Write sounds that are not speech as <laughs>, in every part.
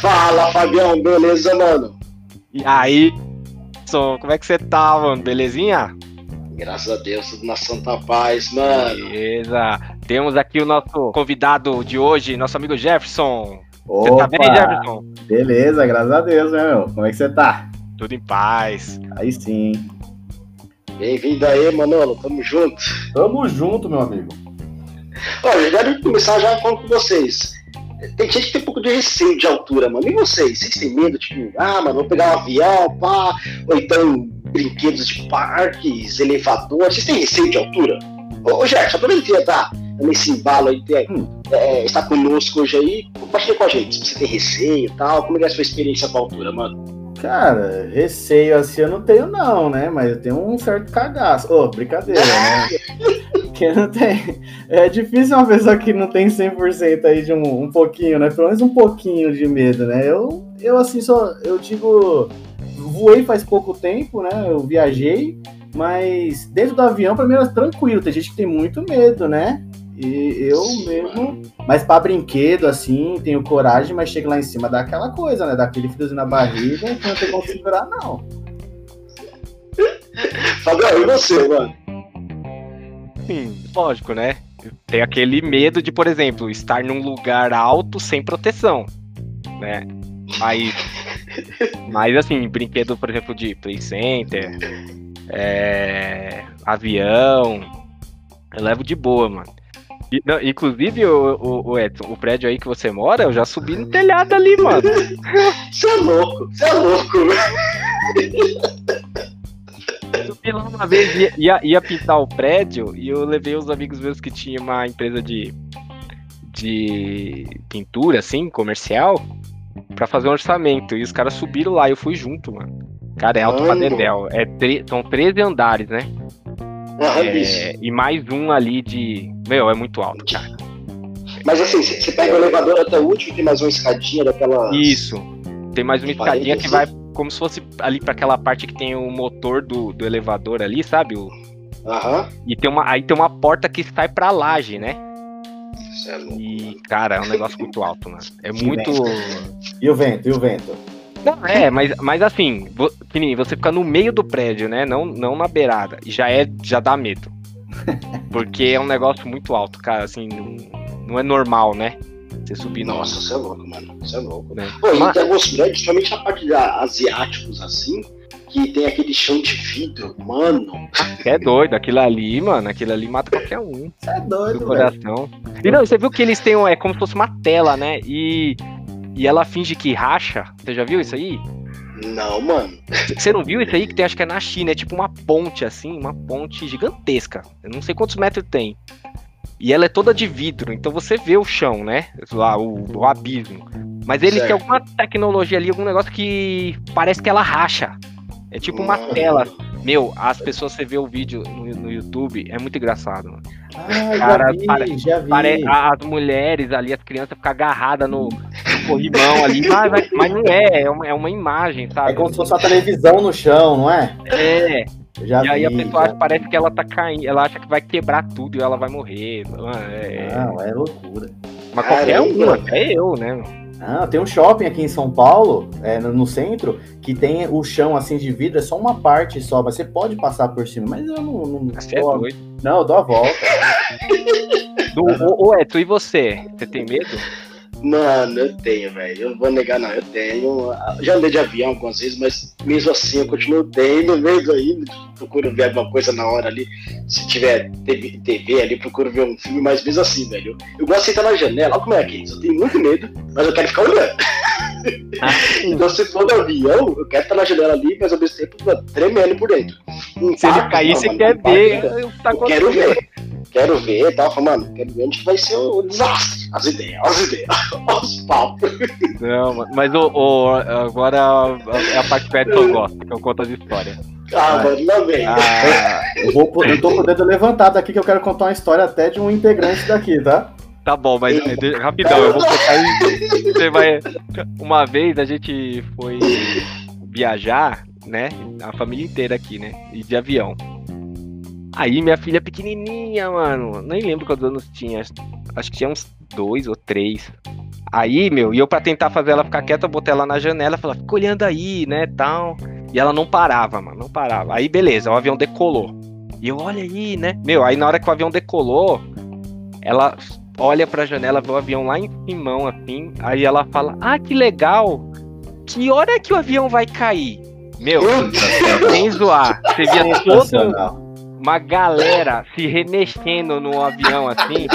Fala, Fabião, beleza, mano? E aí, como é que você tá, mano? Belezinha? Graças a Deus, tudo na santa paz, mano. Beleza. Temos aqui o nosso convidado de hoje, nosso amigo Jefferson. Você Opa, tá bem, Jefferson? beleza, graças a Deus, né, meu? Como é que você tá? Tudo em paz. Aí sim. Bem-vindo aí, Manolo, tamo junto. Tamo junto, meu amigo. Olha, eu quero começar já falando com vocês. Tem gente que tem um pouco de receio de altura, mano. E vocês? Vocês têm medo, tipo, ah, mano, vou pegar um avião, pá, ou então brinquedos de parques, elevador. Vocês têm receio de altura? Ô, Gerson, aproveita tá nesse embalo aí, ter, Hum. é, está conosco hoje aí. Compartilha com a gente, se você tem receio e tal. Como é, que é a sua experiência com a altura, mano? Cara, receio assim eu não tenho, não, né? Mas eu tenho um certo cagaço. Ô, brincadeira, <laughs> né? Que não tem. É difícil uma pessoa que não tem 100% aí de um, um pouquinho, né? Pelo menos um pouquinho de medo, né? Eu, eu assim, só. Eu digo. Voei faz pouco tempo, né? Eu viajei. Mas dentro do avião, pra mim era tranquilo. Tem gente que tem muito medo, né? E eu mesmo. Mas pra brinquedo, assim, tenho coragem, mas chega lá em cima, dá aquela coisa, né? Dá aquele friozinho na barriga que não tem como segurar, não. <laughs> Fabião, e você, mano? Sim, lógico, né? Tem aquele medo de, por exemplo, estar num lugar alto sem proteção, né? Mas, <laughs> mas assim, brinquedo, por exemplo, de play center, é, avião, eu levo de boa, mano. E, não, inclusive, o, o, o Edson, o prédio aí que você mora, eu já subi no telhado ali, mano. <laughs> Você é louco, você é louco, velho. <laughs> Lá uma vez, ia, ia, ia pintar o prédio e eu levei os amigos meus que tinham uma empresa de, de pintura, assim, comercial, pra fazer um orçamento. E os caras subiram lá e eu fui junto, mano. Cara, é alto pra dedéu. É tre- são 13 andares, né? Ah, É, e mais um ali de. Meu, é muito alto, cara. Mas assim, você pega o elevador até o último, tem mais uma escadinha daquela. Isso. Tem mais uma escadinha que vai 45. Como se fosse ali pra aquela parte que tem o motor do, do elevador ali, sabe? O- Aham. e tem uma, aí tem uma porta que sai pra laje, né? Você é louco. E, cara, é um negócio muito alto, mano. É Que muito. E o vento, e o vento? Não, é, mas, mas assim, você fica no meio do prédio, né? Não, não na beirada. E já é. Já dá medo. <laughs> Porque é um negócio muito alto, cara. Assim, não, não é normal, né? Você subir no. Nossa, você é louco, mano. Você é louco. Né? Pô, e Mas- tem alguns prédios, principalmente a parte da asiáticos assim, que tem aquele chão de vidro, mano. É doido, aquilo ali, mano, aquilo ali mata qualquer um Você é do doido, velho. coração. E não, você viu que eles têm um, é como se fosse uma tela, né? E, e ela finge que racha. Você já viu isso aí? Não, mano. Você não viu isso aí que tem, acho que é na China, é tipo uma ponte assim, uma ponte gigantesca. Eu não sei quantos metros tem. E ela é toda de vidro, então você vê o chão, né? Lá, o, o abismo. Mas ele tem Certo. alguma tecnologia ali, algum negócio que parece que ela racha. É tipo uma tela. Meu, as pessoas, você vê o vídeo no, no YouTube, é muito engraçado, mano. Ah, já Cara, vi, pare- já vi. Pare- as mulheres ali, as crianças ficam agarradas no, no corrimão ali. Mas, mas não é, é uma, é uma imagem, sabe? É como se fosse uma televisão no chão, não é? É, Já e aí a vi, pessoa já- acha- parece que ela tá caindo, ela acha que vai quebrar tudo e ela vai morrer. Mano, é- Não, é loucura. mas qualquer um, Caramba. até eu, né? Ah, tem um shopping aqui em São Paulo, é, no, centro, que tem o chão assim de vidro, é só uma parte só, mas você pode passar por cima, mas eu não. não, Você é dou- doido. não eu dou a volta. <laughs> Do, ô, Eto, e você? Você tem medo? Mano, eu tenho, velho. Eu não vou negar, não. Eu tenho. Já andei de avião algumas vezes, mas mesmo assim eu continuo tendo medo ainda. Procuro ver alguma coisa na hora ali. Se tiver TV, TV ali, procuro ver um filme, mas mesmo assim, velho. Eu gosto de sentar na janela. Olha como é aqui. Eu tenho muito medo, mas eu quero ficar olhando. <laughs> então, se for no avião, eu quero estar na janela ali, mas ao mesmo tempo tremendo por dentro. Um Se ele cair, você quer ver que tá Eu quero ver. Quero ver e tal. Falo, Mano, quero ver onde vai ser o desastre. As ideias, as ideias, <laughs> os papos. Não, mano, mas o, o- agora é a parte que o Edson gosta, que eu conto as histórias. Ah, mano, lá vem. Ah, Eu, vou, eu tô com o dedo levantado aqui que eu quero contar uma história até de um integrante daqui, tá? Tá bom, mas de- rapidão, eu vou <laughs> contar. Você vai. Uma vez a gente foi viajar, né? A família inteira aqui, né? E de avião. Aí minha filha pequenininha, mano. Nem lembro quantos anos tinha. Acho que tinha uns dois ou três. Aí, meu, e eu pra tentar fazer ela ficar quieta, eu botei ela na janela falei, fica olhando aí, né, tal. E ela não parava, mano, não parava. Aí, beleza, o avião decolou. E eu, olha aí, né? Meu, aí na hora que o avião decolou, ela olha pra janela, vê o avião lá em cima, assim. Aí ela fala, ah, que legal. Que hora é que o avião vai cair? Meu, sem zoar. Você via todo. Uma galera se remexendo no avião, assim.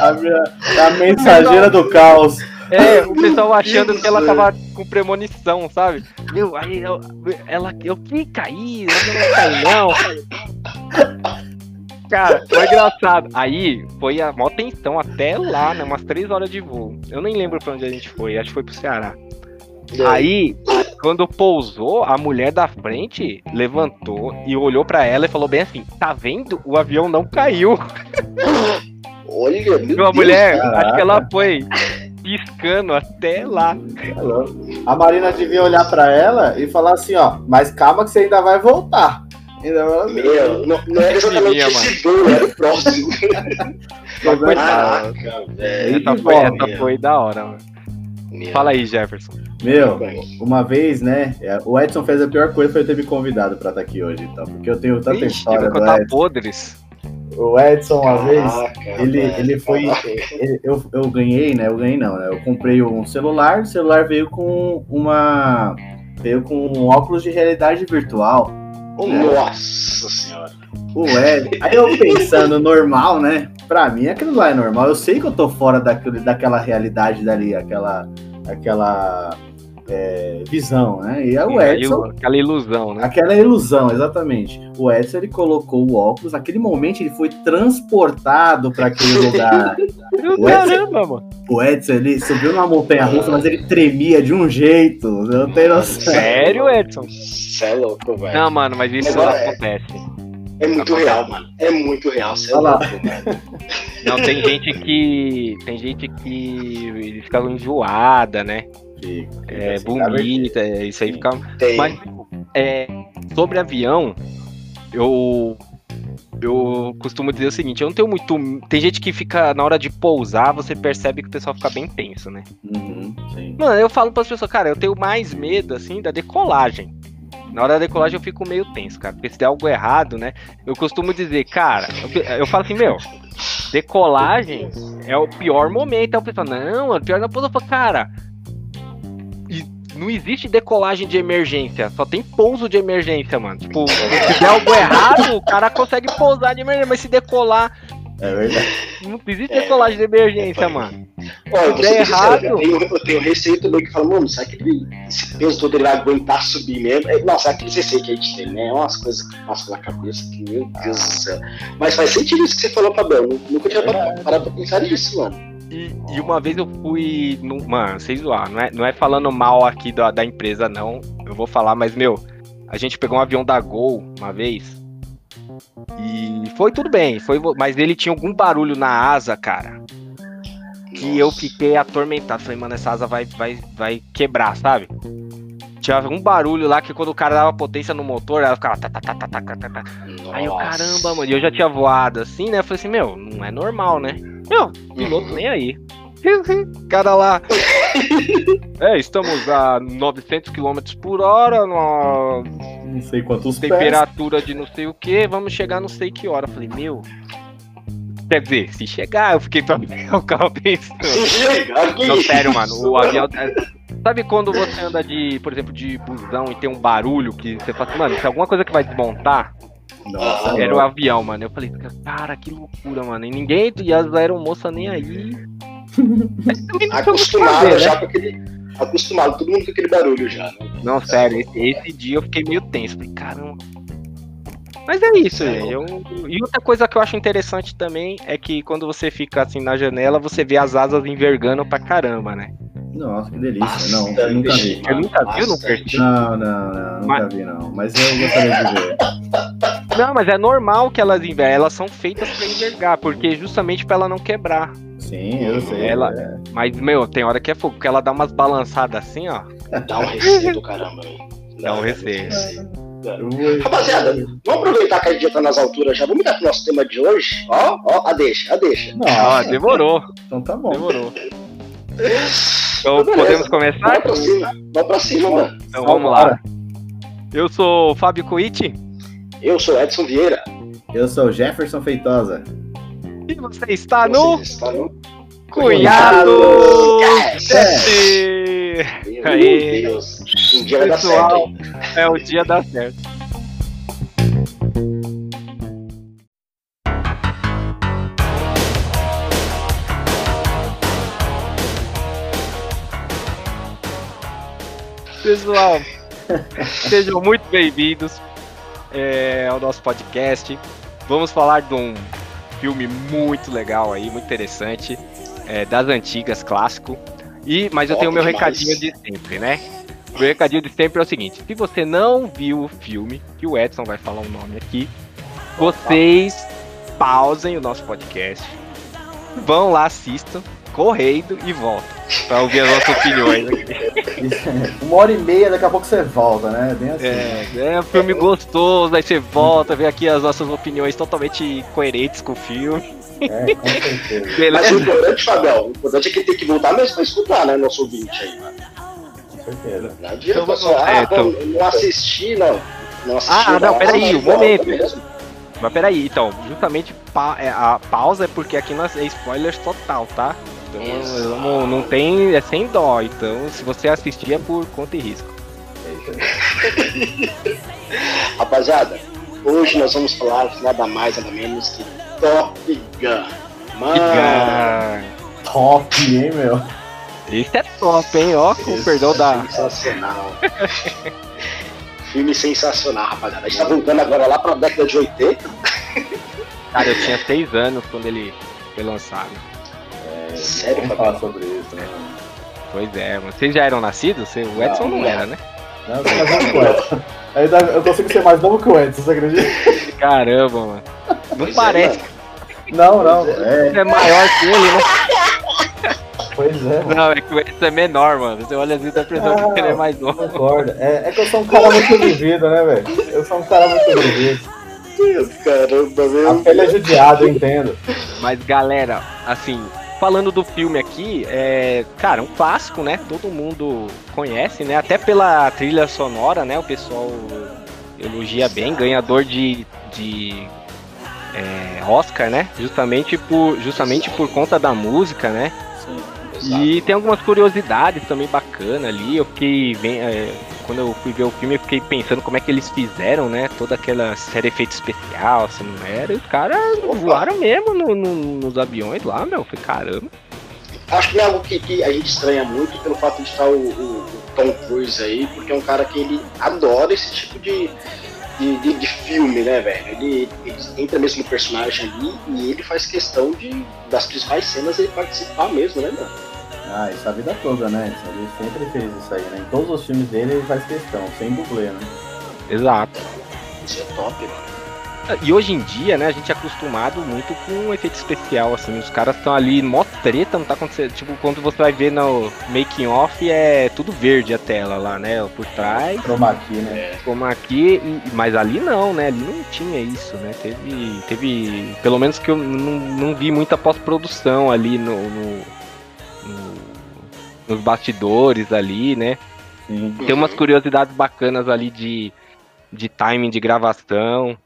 A, minha- a mensageira do caos. É, o pessoal achando que ela tava com premonição, sabe? Meu, aí eu, ela, eu que caí, eu não caí não. Cara, foi engraçado. Aí foi a maior tensão até lá, né? Umas três horas de voo. Eu nem lembro pra onde a gente foi, acho que foi pro Ceará. Aí, quando pousou, a mulher da frente levantou e olhou pra ela e falou bem assim: tá vendo? O avião não caiu. <laughs> Olha, meu Então a Deus, mulher, caraca. acho que ela foi piscando até lá. É. A Marina devia olhar pra ela e falar assim, ó, mas calma que você ainda vai voltar. Ainda vai Meu, não, não é exatamente Minha, esse era o próximo. Caraca, velho. Essa foi da hora, mano. Meu. Fala aí, Jefferson. Meu, uma vez, né? é, O Edson fez a pior coisa foi ter me convidado pra estar aqui hoje, então. Porque eu tenho tanta Ixi, história vou do contar Edson. podres. O Edson, uma vez, Caraca, ele, velho. ele foi. ele- eu, eu ganhei, né? Eu ganhei não, né? Eu comprei um celular, o celular veio com uma. Veio com um óculos de realidade virtual. Nossa senhora. O Ed. Aí eu pensando normal, né? Pra mim aquilo lá é normal. Eu sei que eu tô fora daquele, daquela realidade dali, aquela. aquela é, visão, né? E aí o Aí, Edson. Aquela ilusão, né? Aquela ilusão, exatamente. O Edson ele colocou o óculos, naquele momento ele foi transportado para aquele lugar. <laughs> O Edson, Caramba, mano. o Edson ele subiu numa montanha russa, mas ele tremia de um jeito. Eu não tenho noção. Sério, Edson? Você é louco, velho. Não, mano, mas isso Agora é. acontece. É muito real, mano. É muito real. Você é lá. <laughs> Não, tem gente que. Tem gente que fica enjoada, né? Fica, fica É assim, bonita, é, isso aí fica. Tem. Mas é, sobre avião, eu eu costumo dizer o seguinte, eu não tenho muito. Tem gente que fica na hora de pousar, você percebe que o pessoal fica bem tenso, né? Uhum, sim. Mano, eu falo para as pessoas, cara, eu tenho mais medo assim da decolagem. Na hora da decolagem eu fico meio tenso, cara, porque se der algo errado, né? Eu costumo dizer, cara, eu, eu falo assim, meu, decolagem é o pior momento. Aí o pessoal, não, mano, pior da pouso. Eu falo, cara, não existe decolagem de emergência, só tem pouso de emergência, mano. Tipo, se der algo errado, o cara consegue pousar de emergência, mas se decolar, É verdade. não existe decolagem de emergência, mano. Olha, eu der ser sincero, errado- Eu tenho, eu tenho receio também que fala, mano, será que ele, esse peso todo ele vai aguentar subir mesmo? É, Nossa, aquele receio que a gente tem, né? É umas coisas que passam na cabeça que, meu Deus do céu. Mas faz sentido isso que você falou, Fabel. Nu- Nunca tinha parado parado pra pensar nisso, mano. E, e uma vez eu fui. No, mano, vocês zoar, não é, não é falando mal aqui da, da empresa, não. Eu vou falar, mas, meu, a gente pegou um avião da Gol uma vez. E foi tudo bem, foi, mas ele tinha algum barulho na asa, cara. Que eu Nossa. fiquei atormentado. Falei, mano, essa asa vai, vai, vai quebrar, sabe? Tinha um barulho lá que quando o cara dava potência no motor, ela ficava. Tá, tá, tá, tá, tá, tá, tá. Aí eu, caramba, mano, e eu já tinha voado assim, né? Eu falei assim, meu, não é normal, né? Meu, piloto nem aí. <laughs> cara lá. É, estamos a 900 km por hora, numa Não sei quantos pés. temperatura de não sei o que, vamos chegar não sei que hora. Eu falei, meu. Quer dizer, se chegar, eu fiquei pra o carro pensando. Se chegar, que Não, isso? sério, mano, o avião. é- Sabe quando você anda de, por exemplo, de busão e tem um barulho que você fala assim, mano, se alguma coisa que vai desmontar, Nossa, era o mano. avião, mano. Eu falei, cara, que loucura, mano. E ninguém, e as aeromoças nem aí. Mas também não Acostumado fazer, já né? com aquele. Acostumado, todo mundo com aquele barulho já, né? Não, sério, esse, esse dia eu fiquei meio tenso. Falei, caramba. Mas é isso, É gente. Eu... E outra coisa que eu acho interessante também é que quando você fica assim na janela, você vê as asas envergando pra caramba, né? Nossa, que delícia. Não, eu Bastante, nunca vi. Eu nunca vi, eu não bastante. percebi. Não, não, não, nunca Mas- vi, não. Mas eu gostaria de ver. Não, mas é normal que elas enverguem. Elas são feitas pra envergar, porque justamente pra ela não quebrar. Sim, eu sei. Ela- é. Mas, meu, tem hora que é fogo, porque ela dá umas balançadas assim, ó. Dá um receio do caramba, velho. Dá um receio. Rapaziada, vamos aproveitar que a gente já tá nas alturas já. Vamos dar pro nosso tema de hoje. Ó, ó, a deixa, a deixa. Ah, demorou. Então tá bom. Demorou. Então, Então podemos começar? Vamos pra cima, vamos pra cima, mano. Então vamos lá. Eu sou o Fábio Coiti Eu sou Edson Vieira. Eu sou o Jefferson Feitosa. e você está no Você está no Cunhado Cast. Meu. Deus. Um dia vai dar Pessoal. certo, hein? É o dia da certo. Pessoal, <laughs> sejam muito bem-vindos é, ao nosso podcast. Vamos falar de um filme muito legal aí, muito interessante, é, das antigas, clássico. E, mas eu Top tenho meu demais. recadinho de sempre, né? O meu recadinho de sempre é o seguinte: se você não viu o filme, que o Edson vai falar o nome aqui, vocês pausem o nosso podcast, vão lá, assistam, correndo e voltam pra ouvir as nossas opiniões aqui. <laughs> Uma hora e meia, daqui a pouco você volta, né? Bem assim. É, é um filme gostoso, aí você volta, vê aqui as nossas opiniões totalmente coerentes com o filme. É, com certeza. Mas o Beleza? importante, Fabião, o importante é que tem que voltar mesmo pra escutar, né? Nosso ouvinte aí, mano. Com certeza. Não adianta Então, só, ah, é, então- não assisti, não. Não assisti. Ah, não, peraí, volta momento. mesmo. Mas peraí, então, justamente pa- é, a pausa é porque aqui nós é spoilers total, tá? Então Isso. não, não tem, é sem dó, então se você assistir é por conta e risco. É isso aí. Rapaziada, hoje nós vamos falar nada mais, nada menos que Top Gun. Mano, Top, hein, meu? Esse é top, hein? Ó, com isso perdão é da. Sensacional. <laughs> Filme sensacional, rapaziada. A gente tá voltando agora lá pra década de 80. Cara, eu tinha seis anos quando ele foi lançado. Sério, Vamos falar sobre isso, né? Pois é, mas vocês já eram nascidos? O Edson não, Não, era, né? Não, eu novo que o Edson. Ainda- Eu consigo ser mais novo que o Edson, você acredita? Caramba, mano. Não Pois é, parece mano. Não, não. É, é maior que ele, né? pois é. mano. Não, é que o Edson é menor, mano. Você olha assim e dá a impressão que ele é mais novo. Concordo. É, é que eu sou um cara muito vivido, né, velho? Eu sou um cara muito vivido. Caramba, A meu. pele é judiada, eu entendo. Mas galera, assim, falando do filme aqui, é, cara, um clássico, né? Todo mundo conhece, né? Até pela trilha sonora, né? O pessoal elogia bem, ganhador de, de é, Oscar, né? Justamente por, justamente por conta da música, né? E tem algumas curiosidades também bacanas ali. Eu fiquei bem, é, quando eu fui ver o filme, eu fiquei pensando como é que eles fizeram, né? Toda aquela série efeito especial, se não era. E os caras voaram mesmo no- no- nos aviões lá, meu. Falei, caramba. Acho que não é algo que, que a gente estranha muito pelo fato de estar o, o- o Tom Cruise aí, porque é um cara que ele adora esse tipo de, de, de- de filme, né, velho? Ele, ele entra mesmo no personagem ali e ele faz questão de, das principais cenas, ele participar mesmo, né, mano? Ah, isso a vida toda, né? Ele sempre fez isso aí, né? Em todos os filmes dele ele faz questão, sem dublê, né? Exato. Isso é top, mano. E hoje em dia, né, a gente é acostumado muito com efeito especial, assim, os caras estão ali, mó treta, não tá acontecendo. Tipo, quando você vai ver no making off, é tudo verde a tela lá, né? Por trás. Chroma key, né? É, como aqui, mas ali não, né? Ali não tinha isso, né? Teve, teve pelo menos que eu não, não vi muita pós-produção ali no- no- nos bastidores ali, né? Sim. Tem umas curiosidades bacanas ali de, de timing de gravação,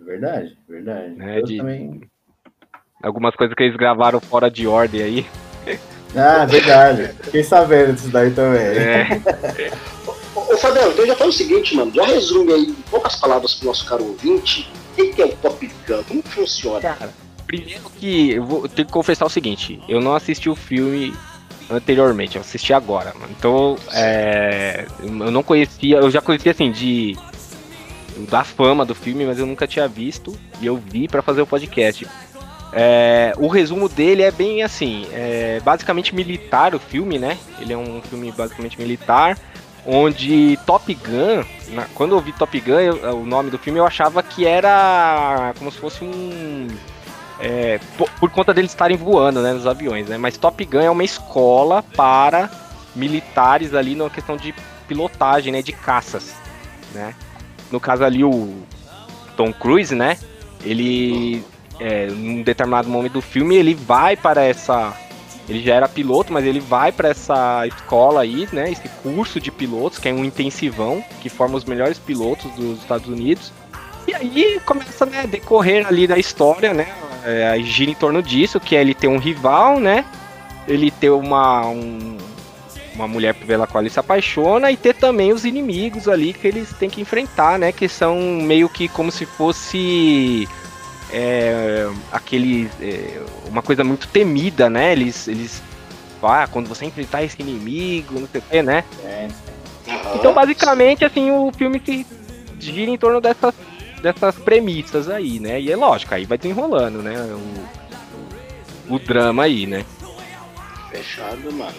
Verdade, verdade. Né, eu de- também. algumas coisas que eles gravaram fora de ordem aí. Ah, verdade. Fiquei sabendo disso daí também. É, Ô, Fabiano, então já fala o seguinte, mano, já resume aí em poucas palavras pro nosso caro ouvinte, o que, que é o Top Gun? Como que funciona? cara, primeiro que eu vou ter que confessar o seguinte, eu não assisti o filme anteriormente, eu assisti agora, mano. Então, é, eu não conhecia, eu já conhecia assim de da fama do filme, mas eu nunca tinha visto e eu vi pra fazer o podcast. É, o resumo dele é bem assim, é basicamente militar o filme, né? Ele é um filme basicamente militar, onde Top Gun, na- quando eu vi Top Gun, eu- o nome do filme, eu achava que era como se fosse um é, por, por conta deles estarem voando, né, nos aviões, né? Mas Top Gun é uma escola para militares ali na questão de pilotagem, né, de caças, né? no caso ali o Tom Cruise, né? Ele, é, num determinado momento do filme, ele vai para essa. Ele já era piloto, mas ele vai para essa escola aí, né? Esse curso de pilotos, que é um intensivão, que forma os melhores pilotos dos Estados Unidos. E aí começa né, a decorrer ali da história, né? É, gira em torno disso, que é ele ter um rival, né? Ele ter uma, um, uma mulher pela qual ele se apaixona e ter também os inimigos ali que eles têm que enfrentar, né? Que são meio que como se fosse é, aquele é, uma coisa muito temida, né? Eles eles ah, quando você enfrentar esse inimigo, não sei o que, né? É. Então basicamente assim o filme se gira em torno dessas dessas premissas aí, né? E é lógico, aí vai desenrolando, né? O, o drama aí, né? Fechado, mano.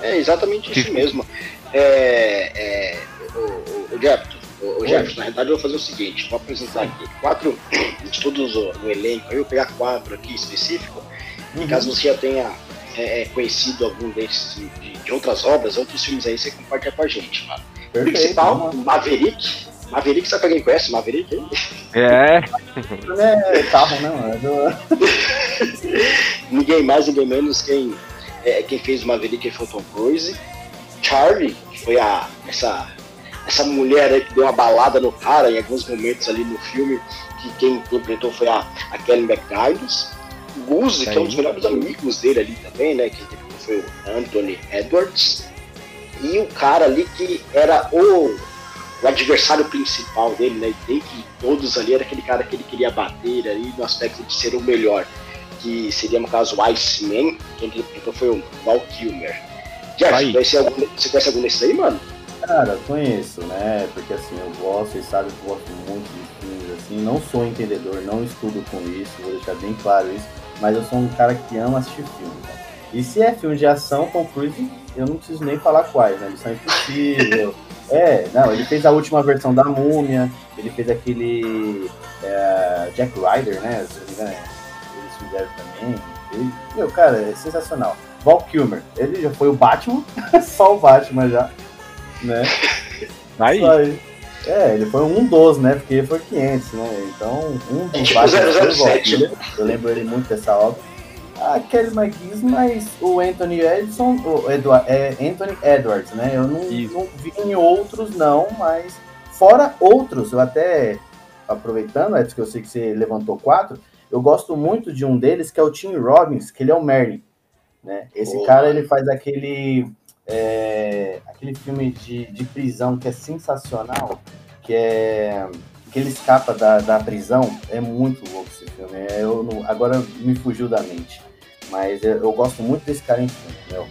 É exatamente isso mesmo. É, é, o, o, o Jefferson, o, o Jefferson, na realidade eu vou fazer o seguinte, vou apresentar aqui quatro <clears throat> de todos no elenco, eu vou pegar quatro aqui específico, uhum. e caso você já tenha é, é, conhecido algum desses de, de, outras obras, outros filmes aí, você compartilha com a gente, mano. Perfeito, o principal, mano. Maverick. Maverick, sabe alguém conhece Maverick? É. é carro, né, mano? <laughs> ninguém mais, ninguém menos quem é, quem fez o Maverick foi o Tom Cruise. Charlie, que foi a, essa, essa mulher aí que deu uma balada no cara em alguns momentos ali no filme, que quem interpretou foi a, a Kelly McGuinness. Goose, que é um dos melhores amigos dele ali também, né? Que foi o Anthony Edwards. E o cara ali que era o, o adversário principal dele, né? Dentre todos ali, era aquele cara que ele queria bater ali no aspecto de ser o melhor que seria no caso o Iceman, quem interpretou foi o Val Kilmer. Jeff, conhece algum, você conhece algum desses aí, mano? Cara, conheço, né? Porque assim, eu gosto, vocês sabem que eu gosto muito de filmes, assim, não sou entendedor, não estudo com isso, vou deixar bem claro isso, mas eu sou um cara que ama assistir filme, né? E se é filme de ação, Tom Cruise, eu não preciso nem falar quais, né? Missão Impossível. É, não, ele fez a última versão da Múmia, ele fez aquele é, Jack Ryder, né? Se não me engano, é fizeram também. Ele, meu, cara, é sensacional. Val Kilmer, ele já foi o Batman, <laughs> só o Batman já, né? <laughs> Aí. É, ele foi um dos, né? Porque ele foi 500, né? Então, um dos <laughs> tipo Batman foi o Val Kilmer. Eu lembro ele muito dessa obra. A Kelly McGee's, mas o Anthony Edson, o Edward, é Anthony Edwards, né? Eu não, não vi em outros, não, mas fora outros, eu até aproveitando, Edson, que eu sei que você levantou quatro, eu gosto muito de um deles, que é o Tim Robbins, que ele é o Merlin. Né? Esse oh, cara, ele faz aquele, é, aquele filme de, de prisão que é sensacional, que é que ele escapa da, da prisão. É muito louco esse filme. É, eu não, agora me fugiu da mente. Mas eu, eu gosto muito desse cara em filme, meu.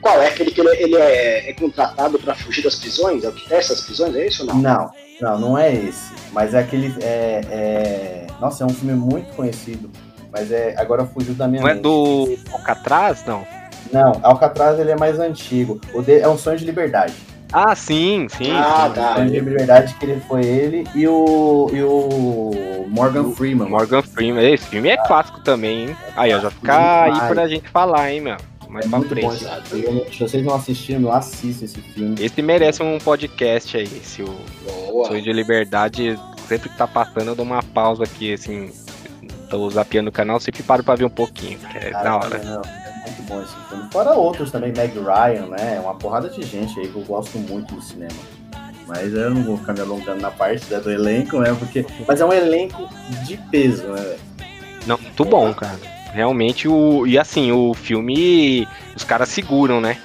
Qual é aquele que ele, ele é, é, contratado para fugir das prisões? É o que testa as prisões? É isso ou não? Não, não, não é esse. Mas é aquele. É, é... Nossa, é um filme muito conhecido. Mas é agora fugiu da minha não mente. é do Alcatraz, não? Não, Alcatraz ele é mais antigo. O de... É um sonho de liberdade. Ah, sim, sim. Ah, sim. tá. Sonho de liberdade que ele foi ele e o, e o Morgan Freeman. Morgan Freeman. Esse filme é clássico também, hein? Aí, ó, já fica aí pra gente falar, hein, meu mais é pra frente. Bom, se vocês não assistiram, assistam esse filme. Esse merece um podcast aí. Se o Boa. Sonho de Liberdade sempre que tá passando, eu dou uma pausa aqui, assim. Tô zapeando o canal, sempre paro pra ver um pouquinho, que é Cara, da hora. Não, muito bom esse filme. Fora outros também, Meg Ryan, né? Uma porrada de gente aí que eu gosto muito do cinema. Mas eu não vou ficar me alongando na parte né, do elenco, né? Porque... Mas é um elenco de peso, né? Não, muito bom, cara realmente o. E assim, o filme. Os caras seguram, né?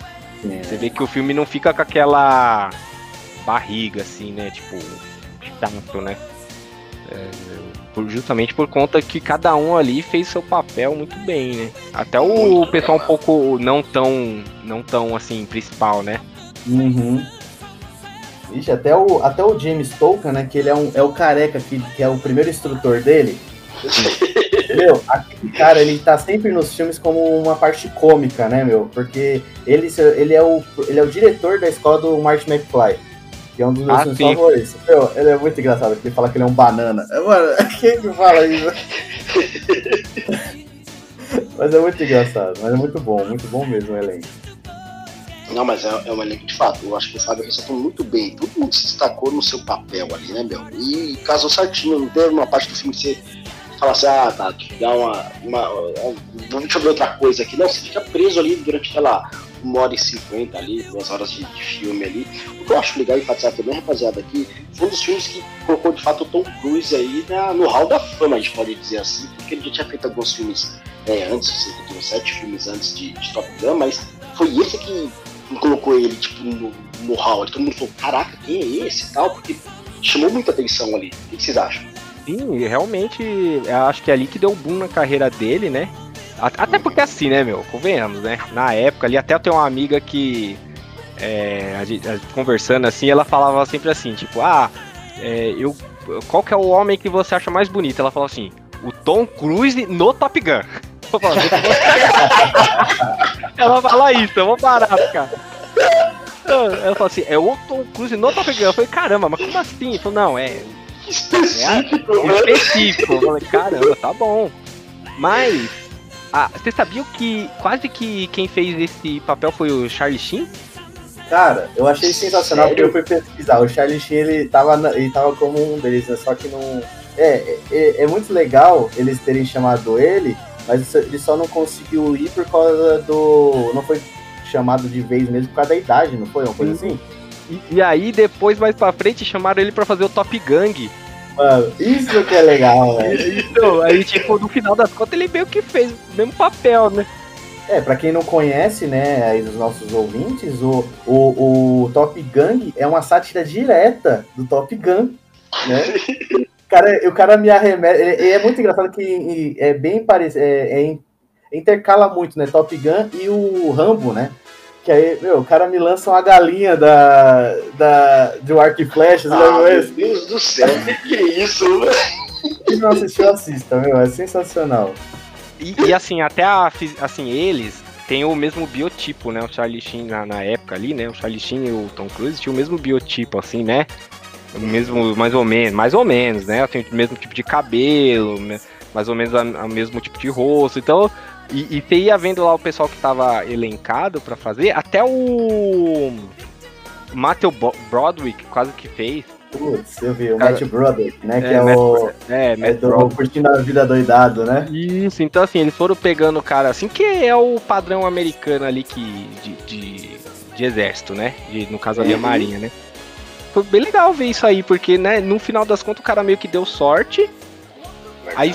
É. Você vê que o filme não fica com aquela barriga, assim, né? Tipo, chato, né? É, justamente por conta que cada um ali fez seu papel muito bem, né? Até o pessoal um pouco não tão, não tão assim, principal, né? Uhum. Ixi, até o, até o James Tolkien, né? Que ele é, um, é o careca que, que é o primeiro instrutor dele. <laughs> Meu, aquele cara, ele tá sempre nos filmes como uma parte cômica, né, meu? Porque ele, ele, é, o, ele é o diretor da escola do Martin McFly, que é um dos meus ah, filmes sim. favoritos. Meu, ele é muito engraçado, porque ele fala que ele é um banana. Mano, <laughs> quem que fala isso? <laughs> mas é muito engraçado, mas é muito bom, muito bom mesmo o elenco. Não, mas é, é um elenco de fato. Eu acho que o Fábio ressaltou muito bem. Todo mundo se destacou no seu papel ali, né, meu? E casou certinho. Não teve uma parte do filme que você fala assim, ah, tá, dá uma. uma, uma deixa eu ver outra coisa aqui. Não, você fica preso ali durante, sei lá, uma hora e cinquenta ali, duas horas de, de, filme ali. O que eu acho legal enfatizar também, rapaziada, aqui, foi um dos filmes que colocou de fato o Tom Cruise aí na, no hall da fama, a gente pode dizer assim, porque ele já tinha feito alguns filmes é, antes, que sete filmes antes de, de Top Gun, mas foi esse que colocou ele, tipo, no, no hall. Todo mundo falou, caraca, quem é esse e tal, porque chamou muita atenção ali. O que vocês acham? Sim, realmente, acho que é ali que deu um boom na carreira dele, né? Até porque assim, né, meu? Convenhamos, né? Na época ali, até eu tenho uma amiga que. É, a gente, a gente conversando assim, ela falava sempre assim, tipo, ah, é, eu. Qual que é o homem que você acha mais bonito? Ela falou assim, o Tom Cruise no Top Gun. <laughs> ela fala isso, eu vou parar, cara. Ela falou assim, é o Tom Cruise no Top Gun. Eu falei, caramba, mas como assim? Ele falou, não, é. Específico, é, específico. Eu falei, caramba, tá bom. Mas ah, você sabia que quase que quem fez esse papel foi o Charlie Sheen? Cara, eu achei sensacional Sério? porque eu fui pesquisar. O Charlie Sheen, ele tava, ele tava como um deles, né? Só que não. É, é, é, muito legal eles terem chamado ele, mas ele só não conseguiu ir por causa do. Não foi chamado de vez mesmo por causa da idade, não foi? Uma coisa assim? E, e aí, depois, mais pra frente, chamaram ele para fazer o Top Gang. Mano, isso que é legal, <laughs> velho. Então, aí, tipo, no final das contas, ele meio que fez o mesmo papel, né? É, pra quem não conhece, né, aí dos nossos ouvintes, o, o, o Top Gun é uma sátira direta do Top Gun, né? <laughs> cara, o cara me arremete. É, é muito engraçado que é bem parecido. É, é, intercala muito, né? Top Gun e o Rambo, né? Que aí, meu, o cara me lança uma galinha da, da, do arco e flechas. Ah, meu Deus do céu, que, que é isso? Quem não assistiu, assista, meu, é sensacional. E, e, assim, até a, assim, eles têm o mesmo biotipo, né? O Charlie Sheen na, na, época ali, né? O Charlie Sheen e o Tom Cruise tinham o mesmo biotipo, assim, né? O mesmo, mais ou menos, mais ou menos, né? Tem o mesmo tipo de cabelo, mais ou menos o mesmo tipo de rosto. Então, e, e você ia vendo lá o pessoal que tava elencado para fazer, até o Matthew Broderick quase que fez. Putz, eu vi, o Cara, Matt Broderick, né? É, que é, Matt, o. É, Matt é do Curtindo a Vida Doidado, né? Isso, então assim, eles foram pegando o cara assim, que é o padrão americano ali que, de, de, de exército, né? De, no caso ali, a uhum. Marinha, né? Foi bem legal ver isso aí, porque, né, no final das contas o cara meio que deu sorte Aí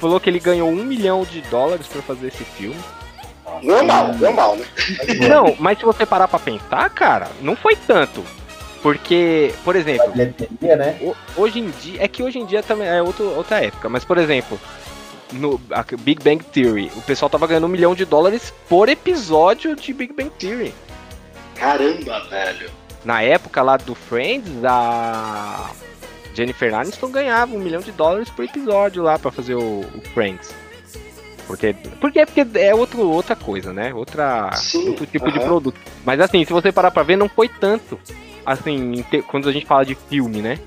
falou que ele ganhou um milhão de dólares para fazer esse filme. Normal, normal, né? Não, mas se você parar pra pensar, cara, não foi tanto. Porque, por exemplo, né? hoje em dia. É que hoje em dia também é outro, outra época, mas por exemplo, no Big Bang Theory, o pessoal tava ganhando um milhão de dólares por episódio de Big Bang Theory. Caramba, velho. Na época lá do Friends, a Jennifer Aniston ganhava um milhão de dólares por episódio lá para fazer o, o, Friends. Porque, porque, porque é outro, outra coisa, né? Outra, Sim, outro tipo uh -huh. de produto. Mas assim, se você parar pra ver, não foi tanto. Assim, quando a gente fala de filme, né?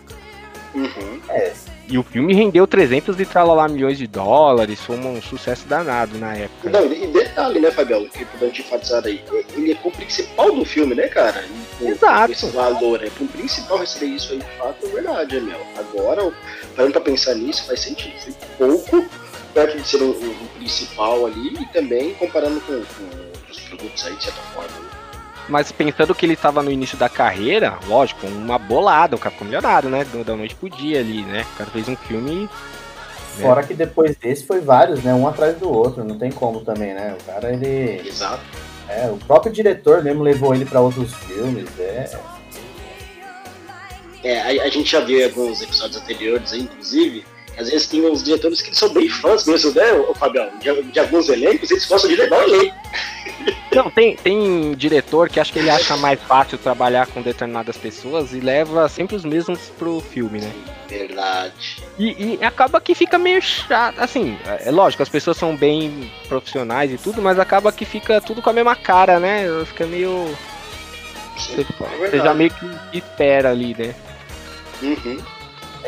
Uhum. É. E o filme rendeu 300 e lá milhões de dólares, foi um sucesso danado na época. Não, e detalhe, né, Fabião, que a gente enfatizar aí, ele é o principal do filme, né, cara? E, Exato. Esse valor, é o principal receber isso aí, de fato, é verdade, é meu. Agora, parando pra pensar nisso, faz sentido. Foi pouco, perto de ser o, o principal ali, e também comparando com, com outros produtos aí, de certa forma. Mas pensando que ele estava no início da carreira, lógico, uma bolada, o cara ficou melhorado, né? Da noite pro dia ali, né? O cara fez um filme. Né? Fora que depois desse foi vários, né? Um atrás do outro, não tem como também, né? O cara, ele. Exato. É, o próprio diretor mesmo levou ele para outros filmes, é. É, a, a, gente já viu alguns episódios anteriores aí, inclusive, às vezes tem uns diretores que são bem fãs mesmo, né, o Fabião? De, de alguns elencos, eles gostam de levar o elenco. <laughs> Não, tem, tem diretor que acho que ele acha mais fácil trabalhar com determinadas pessoas e leva sempre os mesmos pro filme, né? Verdade. E, e acaba que fica meio chato. Assim, é lógico, as pessoas são bem profissionais e tudo, mas acaba que fica tudo com a mesma cara, né? Fica meio. Sim, você, é você já meio que espera ali, né? Uhum.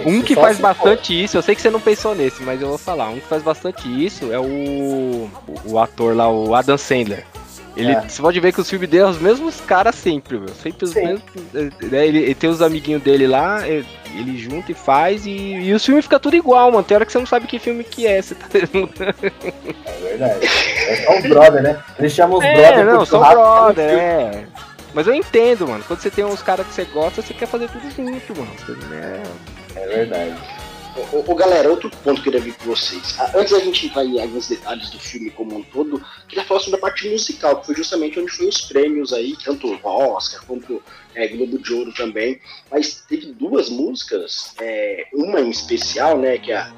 Um que faz bastante isso, eu sei que você não pensou nesse, mas eu vou falar. Um que faz bastante isso é o, o, o ator lá, o Adam Sandler. Ele, É. Você pode ver que os filmes dele é os mesmos caras sempre, meu. Sempre os Sim. mesmos. né, Ele, ele tem os amiguinhos dele lá, é, ele junta e faz, e, e os filmes ficam tudo igual, mano. Tem hora que você não sabe que filme que é. Você tá... É verdade. É só os brother, né? Eles chamam os É, brother não, são churrasco, brother, filme. é. Mas eu entendo, mano. Quando você tem uns caras que você gosta, você quer fazer tudo junto, mano. É, É verdade. Galera, outro ponto que eu queria ver com vocês. Ah, Antes da gente entrar em alguns detalhes do filme como um todo, queria falar sobre a parte musical, que foi justamente onde foi os prêmios aí, tanto o Oscar quanto é, Globo de Ouro também. Mas teve duas músicas, é, uma em especial, né, que é a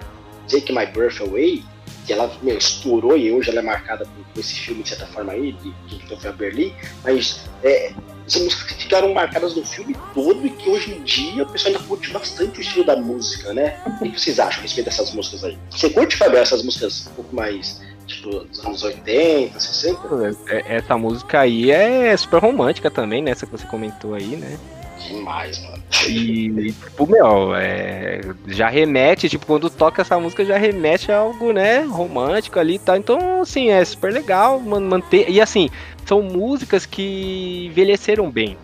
Take My Breath Away, que ela meu, estourou e hoje ela é marcada por, esse filme, de certa forma aí, de de que foi a Berlim, mas é, são músicas que ficaram marcadas no filme todo e que hoje em dia o pessoal ainda curte bastante o estilo da música, né? O que vocês acham a respeito dessas músicas aí? Você curte, Fabio, essas músicas um pouco mais, tipo, dos anos 80, 60? é- essa música aí é super romântica também, né? Essa que você comentou aí, né? Demais, mano. E, tipo, meu, é, já remete, tipo, quando toca essa música já remete a algo, né, romântico ali e tal. Então, assim, é super legal man- manter. E assim, são músicas que envelheceram bem.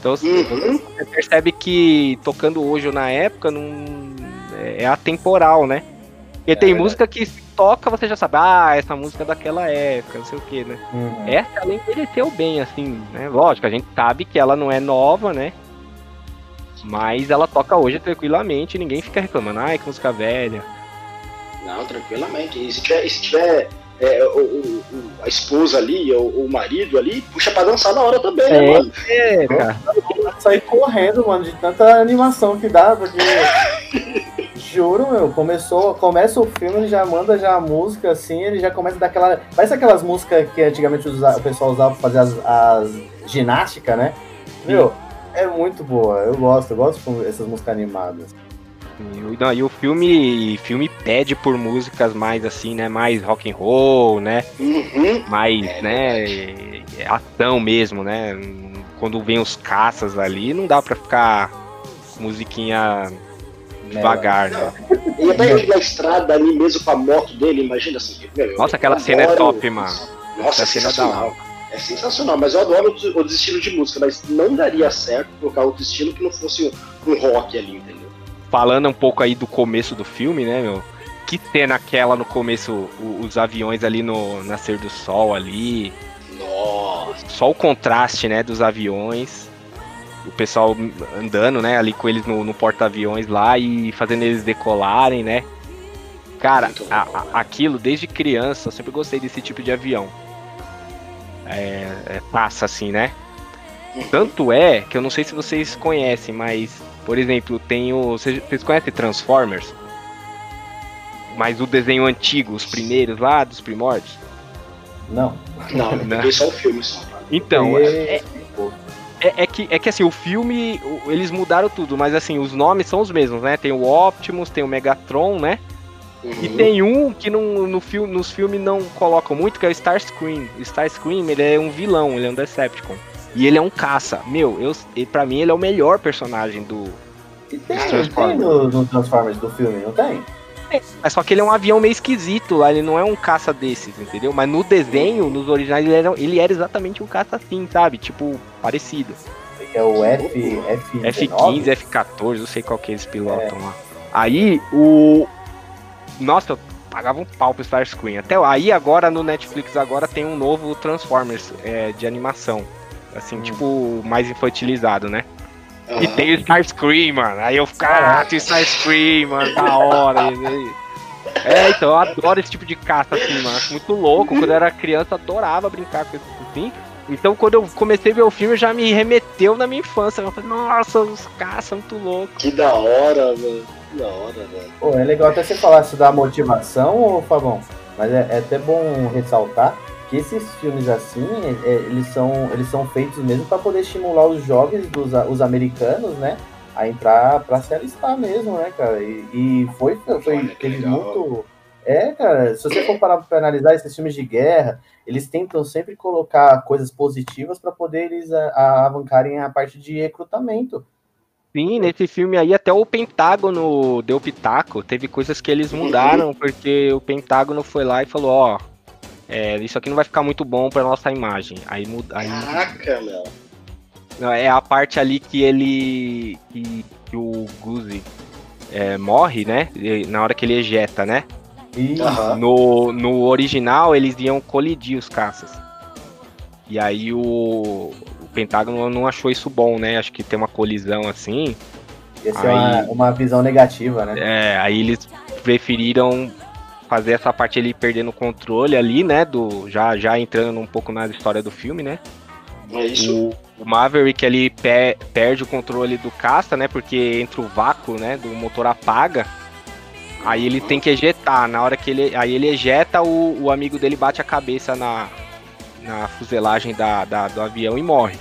Então, assim, Uhum. você percebe que tocando hoje ou na época não é atemporal, né? Porque É tem verdade. música que se toca, você já sabe, ah, essa música é daquela época, não sei o que, né? Uhum. Essa ela envelheceu bem, assim, né? Lógico, a gente sabe que ela não é nova, né? Mas ela toca hoje tranquilamente, ninguém fica reclamando, ai, que música velha. Não, tranquilamente. E se tiver, se tiver é, o, o- o- a esposa ali, ou o marido ali, puxa pra dançar na hora também, né, É. mano? É, cara. Sair correndo, mano, de tanta animação que dá, porque. <laughs> Juro, meu, começou, começa o filme, ele já manda já a música assim, ele já começa daquela. Parece aquelas músicas que antigamente o pessoal usava pra fazer as, as ginástica, né? Meu, é muito boa, eu gosto, eu gosto dessas músicas animadas. E, não, e o filme, filme pede por músicas mais assim, né? Mais rock and roll, né? Uhum. Mais, É né? Ação mesmo, né? Quando vem os caças ali, não dá pra ficar musiquinha devagar, né? E até ele na estrada ali mesmo com a moto dele, imagina assim. meu, eu Nossa, aquela cena é top, mano. Nossa, é Essa cena é da sensacional. É sensacional, mas eu adoro outros, outros estilos de música, mas não daria certo colocar outro estilo que não fosse um rock ali, entendeu? falando um pouco aí do começo do filme, né, meu? Que cena aquela no começo, os aviões ali no nascer do sol ali, Nossa. só o contraste, né, dos aviões, o pessoal andando, né, ali com eles no, no porta-aviões lá e fazendo eles decolarem, né? Cara, a- a- aquilo desde criança eu sempre gostei desse tipo de avião. É, é, passa assim, né? Tanto é que eu não sei se vocês conhecem, mas, por exemplo, tem o. Vocês, vocês conhecem Transformers? Mas o desenho antigo, os primeiros lá, dos primórdios? Não. Não, eu Né? peguei só o filme só. Então, E- é, é que, é que assim, o filme, eles mudaram tudo, mas assim, os nomes são os mesmos, né? Tem o Optimus, tem o Megatron, né? E Uhum. tem um que não, no filme, nos filmes não colocam muito, que é o Starscream. O Starscream, ele é um vilão, ele é um Decepticon. E ele é um caça. Meu, eu, e pra mim ele é o melhor personagem do. E tem, tem no, no Transformers do filme, não tem? Mas só que ele é um avião meio esquisito lá, ele não é um caça desses, entendeu? Mas no desenho, nos originais, ele era, ele era exatamente um caça assim, sabe? Tipo, parecido. É o F, F, F15, F14, eu sei qual que eles pilotam lá. Aí, o. Nossa, eu pagava um pau pro Starscream. Até aí, agora no Netflix, agora tem um novo Transformers é, de animação. Assim, Hum. tipo, mais infantilizado, né? E Aham. tem o Starscream, mano. Aí eu fico, ah, Starscream, mano, da hora. <laughs> E- e- É, então, eu adoro esse tipo de caça, assim, mano. Acho muito louco. Quando eu era criança, eu adorava brincar com isso assim. Então, quando eu comecei a ver o filme, já me remeteu na minha infância. Eu falei, nossa, os caças muito loucos. Que da hora, mano. Da hora, velho. Pô, é legal até você falar isso da motivação, ô Fabão. Mas é, é até bom ressaltar que esses filmes assim, é- é, eles, são, eles são feitos mesmo para poder estimular os jovens dos os americanos, né? A entrar pra se alistar mesmo, né, cara? E, e foi, foi Olha teve legal. muito. É, cara, se você for parar pra analisar esses filmes de guerra, eles tentam sempre colocar coisas positivas para poder eles a, a, alavancarem a parte de recrutamento. Sim, nesse filme aí até o Pentágono deu pitaco. Teve coisas que eles mudaram, porque o Pentágono foi lá e falou, ó. é, isso aqui não vai ficar muito bom pra nossa imagem. Aí muda. Aí, Caraca, meu. não, é a parte ali que ele. que, que o Guzi é, morre, né? Na hora que ele ejeta, né? No, no original, eles iam colidir os caças. E aí o Pentágono não achou isso bom, né? Acho que tem uma colisão assim. ia ser uma, uma visão negativa, né? É, aí eles preferiram fazer essa parte ele perdendo o controle ali, né? Do, já, já entrando um pouco na história do filme, né? É isso? O, o Maverick ele pe- perde o controle do caça, né? Porque entra o vácuo, né? Do motor apaga. Aí ele tem que ejetar. Na hora que ele. Aí ele ejeta, o, o amigo dele bate a cabeça na, na fuselagem da, da- do avião e morre.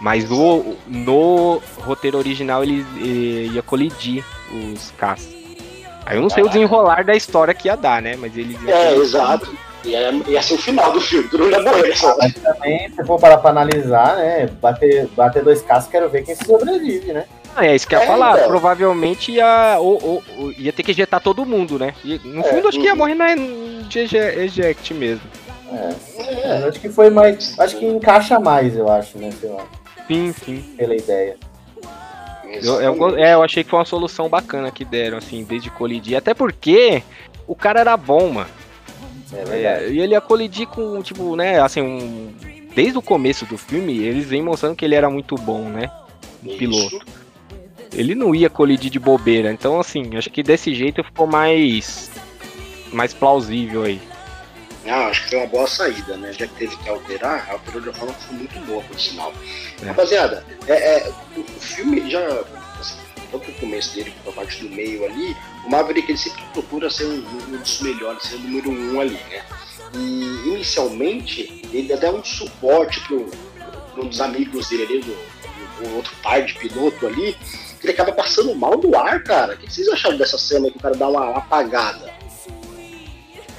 Mas o, no roteiro original ele, ele ia colidir os caças. Aí eu não sei o desenrolar da história que ia dar, né? Mas eles iam É, exato. E é, ia ser o final do filme, todo mundo ia morrer. Mas também, se for parar pra analisar, né? Bater, bater dois casos, quero ver quem se sobrevive, né? Ah, é isso que eu ia É, falar. então. Provavelmente ia, ou- ou- ou ia ter que ejetar todo mundo, né? E, no É, fundo, acho que ia uhum. morrer na, eject mesmo. É. É, acho que foi mais. Acho que encaixa mais, eu acho, né? Sei lá, Sim, sim. pela ideia. Eu, eu, é, eu achei que foi uma solução bacana que deram, assim, desde colidir. Até porque o cara era bom, mano. É verdade. É, e ele ia colidir com, tipo, né, assim, um. Desde o começo do filme, eles vêm mostrando que ele era muito bom, né? Um piloto. Isso. Ele não ia colidir de bobeira. Então, assim, acho que desse jeito ficou mais. Mais plausível aí. Ah, acho que foi uma boa saída, né? Já que teve que alterar, alterou de uma forma que foi muito boa, por sinal. É. Rapaziada, é, é, o, o filme já, assim, tanto o começo dele quanto a parte do meio ali, o Maverick ele sempre procura ser um, um dos melhores, ser o número um ali, né? E inicialmente ele dá um suporte pro um dos amigos dele ali, do, do- outro par de piloto ali, que ele acaba passando mal no ar, cara. O que vocês acharam dessa cena que o cara dá uma apagada?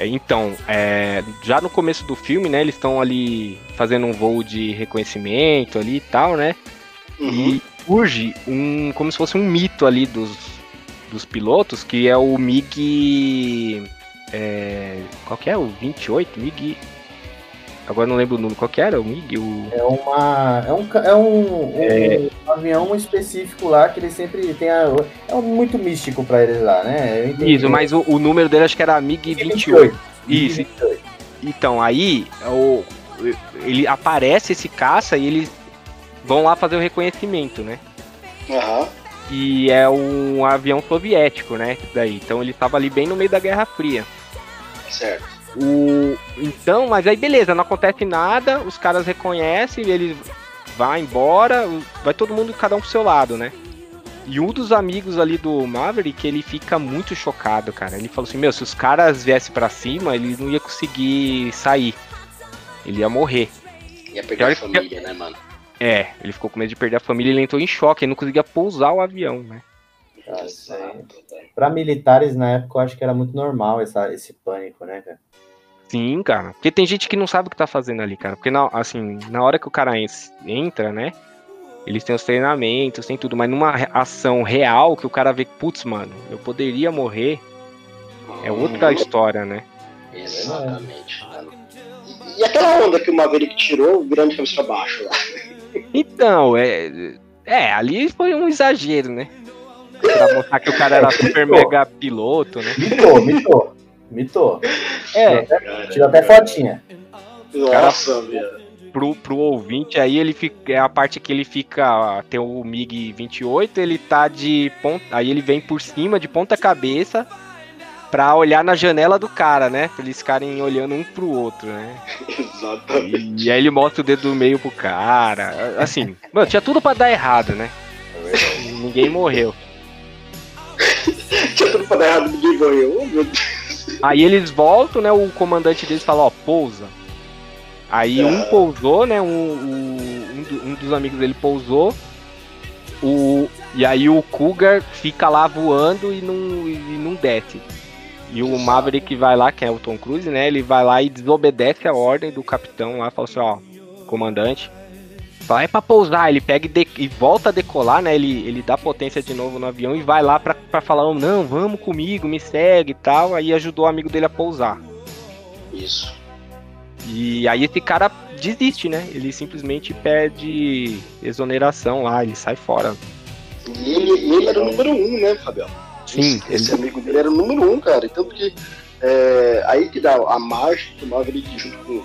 É, Então, é, já no começo do filme, né, eles estão ali fazendo um voo de reconhecimento ali e tal, né? Uhum. E surge um, como se fosse um mito ali dos, dos pilotos, que é o MiG, é, qual que é? O 28? MiG, agora não lembro o número, qual que era o MiG? O, É uma. É um, é um, um avião específico lá que ele sempre tem a. É muito místico pra eles lá, né? Isso, mas o, o número dele acho que era MiG 28. Isso, 28. Então, aí o, ele aparece esse caça e eles vão lá fazer o reconhecimento, né? Aham. E é um avião soviético, né? Daí. Então ele tava ali bem no meio da Guerra Fria. Certo. O, então, mas aí beleza, não acontece nada, os caras reconhecem, ele vai embora, vai todo mundo cada um pro seu lado, né? E um dos amigos ali do Maverick, ele fica muito chocado, cara. Ele falou assim: Meu, se os caras viessem pra cima, ele não ia conseguir sair. Ele ia morrer. Ia a Pior que- família, né, mano? É, ele ficou com medo de perder a família, ele entrou em choque, ele não conseguia pousar o avião, né? Pra militares na época eu acho que era muito normal essa, esse pânico, né, cara? Sim, cara. Porque tem gente que não sabe o que tá fazendo ali, cara. Porque, na, assim, na hora que o cara en- entra, né? Eles têm os treinamentos, tem tudo. Mas numa ação real, que o cara vê, putz, mano, eu poderia morrer, é outra Uhum. história, né? Exatamente, mano. E, e aquela onda que o Maverick tirou, virando de cabeça pra baixo lá. Então, é. É, ali foi um exagero, né? Pra mostrar que o cara era <laughs> super mega piloto, né? Mitou, mitou. Mitou. É, Tirou até fotinha. Nossa, velho. pro, pro ouvinte aí, ele fica. É a parte que ele fica. Tem o MiG 28, ele tá de ponta. Aí ele vem por cima de ponta cabeça pra olhar na janela do cara, né? Pra eles ficarem olhando um pro outro, né? <laughs> Exatamente. E aí ele mostra o dedo do meio pro cara. Assim, mano, tinha tudo pra dar errado, né? Ninguém morreu. <laughs> Tinha tudo pra dar errado, ninguém ganhou. Oh, meu Deus. Aí eles voltam, né? O comandante deles fala, ó, pousa. Aí um Ah. pousou, né? Um, um, um do- dos amigos dele pousou. O, e aí o Cougar fica lá voando e não, e não desce. E o. Maverick vai lá, que é o Tom Cruise, né? Ele vai lá e desobedece a ordem do capitão lá, fala assim, ó, comandante. É pra pousar, ele pega e, e volta a decolar, né? Ele, ele dá potência de novo no avião e vai lá pra, pra falar, "Oh, não, vamos comigo, me segue e tal. Aí ajudou o amigo dele a pousar. Isso. E aí esse cara desiste, né? Ele simplesmente pede exoneração lá, ele sai fora. E ele, ele era o número um, né, Fabião? Sim, esse, esse amigo dele era o número um, cara. Então, porque é, aí que dá a margem que tomava ele junto com,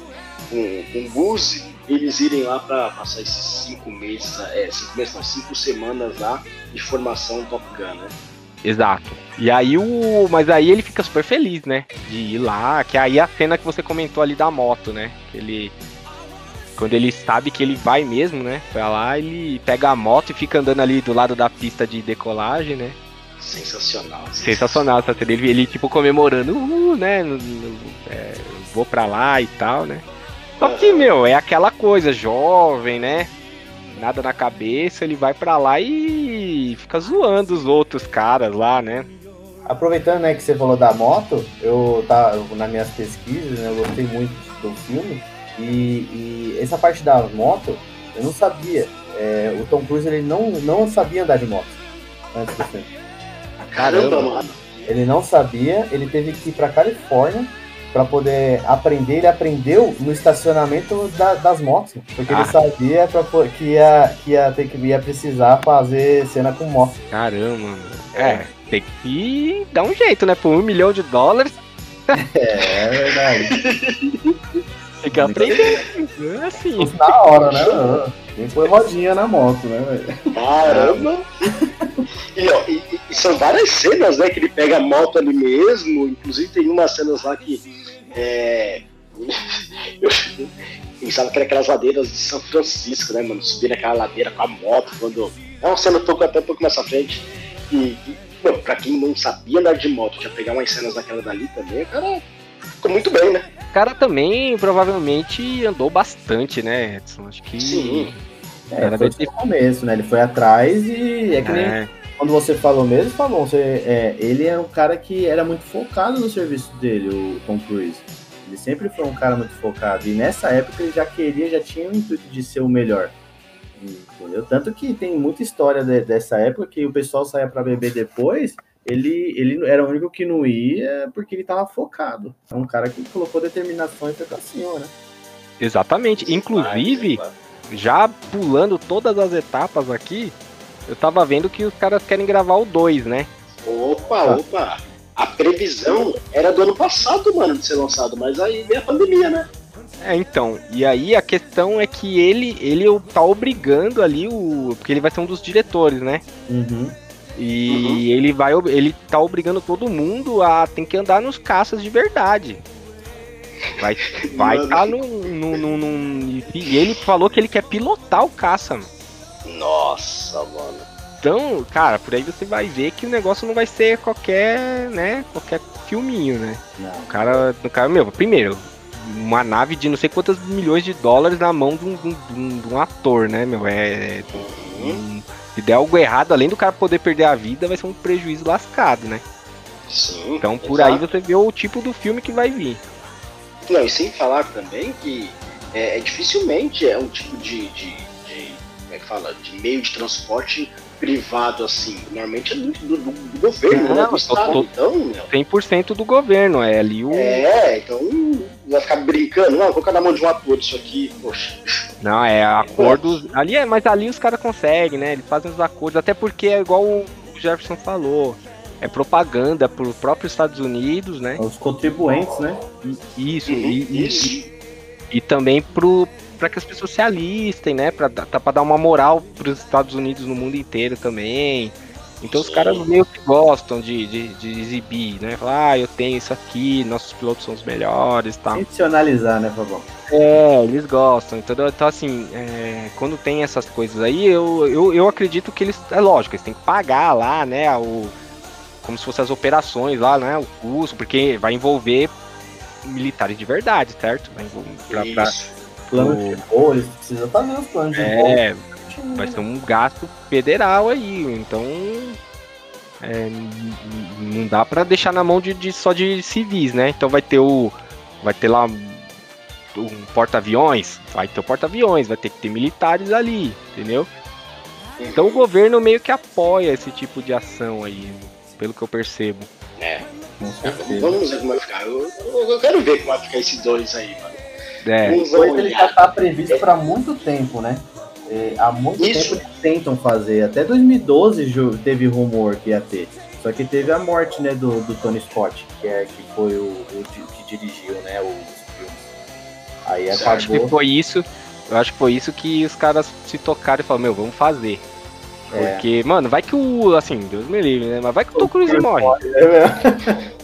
com, com o Guzi, eles irem lá para passar esses cinco meses, é, cinco meses, não, cinco semanas lá de formação Top Gun, né? Exato. E aí o. Mas aí ele fica super feliz, né? De ir lá. Que aí a cena que você comentou ali da moto, né? Que ele. Quando ele sabe que ele vai mesmo, né? Pra lá, ele pega a moto e fica andando ali do lado da pista de decolagem, né? Sensacional. Sensacional essa cena. Ele, ele tipo comemorando, uh, né? É, vou pra lá e tal, né? Só que, meu, é aquela coisa, jovem, né? Nada na cabeça, ele vai pra lá e fica zoando os outros caras lá, né? Aproveitando né, que você falou da moto, eu tá nas minhas pesquisas, né, eu gostei muito do filme. E, e essa parte da moto, eu não sabia. É, o Tom Cruise ele não, não sabia andar de moto antes do filme. Caramba, mano. Ele não sabia, ele teve que ir pra Califórnia para poder aprender. Ele aprendeu no estacionamento da, das motos, porque ah. ele sabia pra, que, ia, que ia ter que ia precisar fazer cena com moto. Caramba, mano. É, tem que dar um jeito, né? Por um milhão de dólares. <laughs> É, é verdade. tem que aprender. É assim. Na hora, né? Tem que pôr rodinha na moto, né, velho? Caramba! E, ó, e, e, são várias cenas, né? Que ele pega a moto ali mesmo. Inclusive tem umas cenas lá que. É... eu pensava que era aquelas ladeiras de São Francisco, né, mano? Subir naquela ladeira com a moto quando. É uma cena um pouco, até um pouco nessa frente. E, e bom, pra quem não sabia andar de moto, já pegar umas cenas daquela dali também, o cara ficou muito bem, né? O cara também provavelmente andou bastante, né, Edson? Acho que. Sim. É, era foi no começo, né? Ele foi atrás e é que nem É, quando você falou mesmo, falou, você, é, ele é um cara que era muito focado no serviço dele, o Tom Cruise. Ele sempre foi um cara muito focado. E nessa época ele já queria, já tinha o intuito de ser o melhor. Entendeu? Tanto que tem muita história de- dessa época que o pessoal saía pra beber depois. Ele, ele era o único que não ia porque ele tava focado. É um cara que colocou determinação e foi pra cima, né? exatamente. Inclusive, já pulando todas as etapas aqui, eu tava vendo que os caras querem gravar o 2, né? Opa, opa. A previsão era do ano passado, mano, de ser lançado, mas aí veio a pandemia, né? É, então, e aí a questão é que ele, ele tá obrigando ali o. Porque ele vai ser um dos diretores, né? Uhum. E Uhum. ele vai. Ele tá obrigando todo mundo a tem que andar nos caças de verdade. Vai vai <laughs> Mano. tá no, no, no- no- E ele falou que ele quer pilotar o caça, mano. Nossa, mano. Então, cara, por aí você vai ver que o negócio não vai ser qualquer, né? Qualquer filminho, né? Não. O cara, o cara, meu, primeiro, uma nave de não sei quantos milhões de dólares na mão de um, de um- de um ator, né, meu? É. um- se der algo errado, além do cara poder perder a vida, vai ser um prejuízo lascado, né? Sim. Então por aí exato. você vê o tipo do filme que vai vir. Não, e sem falar também que é, é dificilmente é um tipo de, de, é que fala? De meio de transporte privado, assim. Normalmente é do, do- do governo, Não, né? Do Estado. tô- Então, meu. 100% do governo, é ali o. É, então vai ficar brincando, não, vou colocar na mão de um ator isso aqui, poxa. Não, é acordos. Ali é, mas ali os caras conseguem, né? Eles fazem os acordos, até porque é igual o Jefferson falou. É propaganda pro próprio Estados Unidos, né? Os contribuintes, né? E- Isso, Uhum, e, e- isso. e também pro para que as pessoas se alistem, né? Para para dar uma moral para os Estados Unidos no mundo inteiro também. Então os Sim. caras meio que gostam de, de, de exibir, né? Falar, ah, eu tenho isso aqui, nossos pilotos são os melhores, tal. Intencionalizar, né, Fabão? É, eles gostam. Então, então assim, é, quando tem essas coisas aí, eu, eu, eu acredito que eles. É lógico, eles têm que pagar lá, né? O, como se fossem as operações lá, né? O custo, porque vai envolver militares de verdade, certo? Pra, pra. Plano o- de voo, eles precisam fazer os planos de voo. é, vai ser um gasto federal aí, então. é, não dá pra deixar na mão de, de- só de civis, né? Então vai ter o. Vai ter lá um porta-aviões, vai ter o porta-aviões, vai ter que ter militares ali, entendeu? Então o governo meio que apoia esse tipo de ação aí, pelo que eu percebo. É, vamos ver como vai ficar. Eu, eu- eu quero ver como vai ficar esses dois aí, mano. É. Coisa ele já está previsto para muito tempo, né? É, há muito Isso. tempo eles tentam fazer. Até 2012 ju- teve rumor que ia ter. Só que teve a morte, né, do, do Tony Scott, que, é, que foi o, o que dirigiu, né, os filmes. Aí Certo. Acho que acabou. foi isso. Eu acho que foi isso que os caras se tocaram e falaram, meu, vamos fazer. É. Porque, mano, vai que o. Assim, Deus me livre, né? Mas vai que o Tom Cruise morre. É mesmo.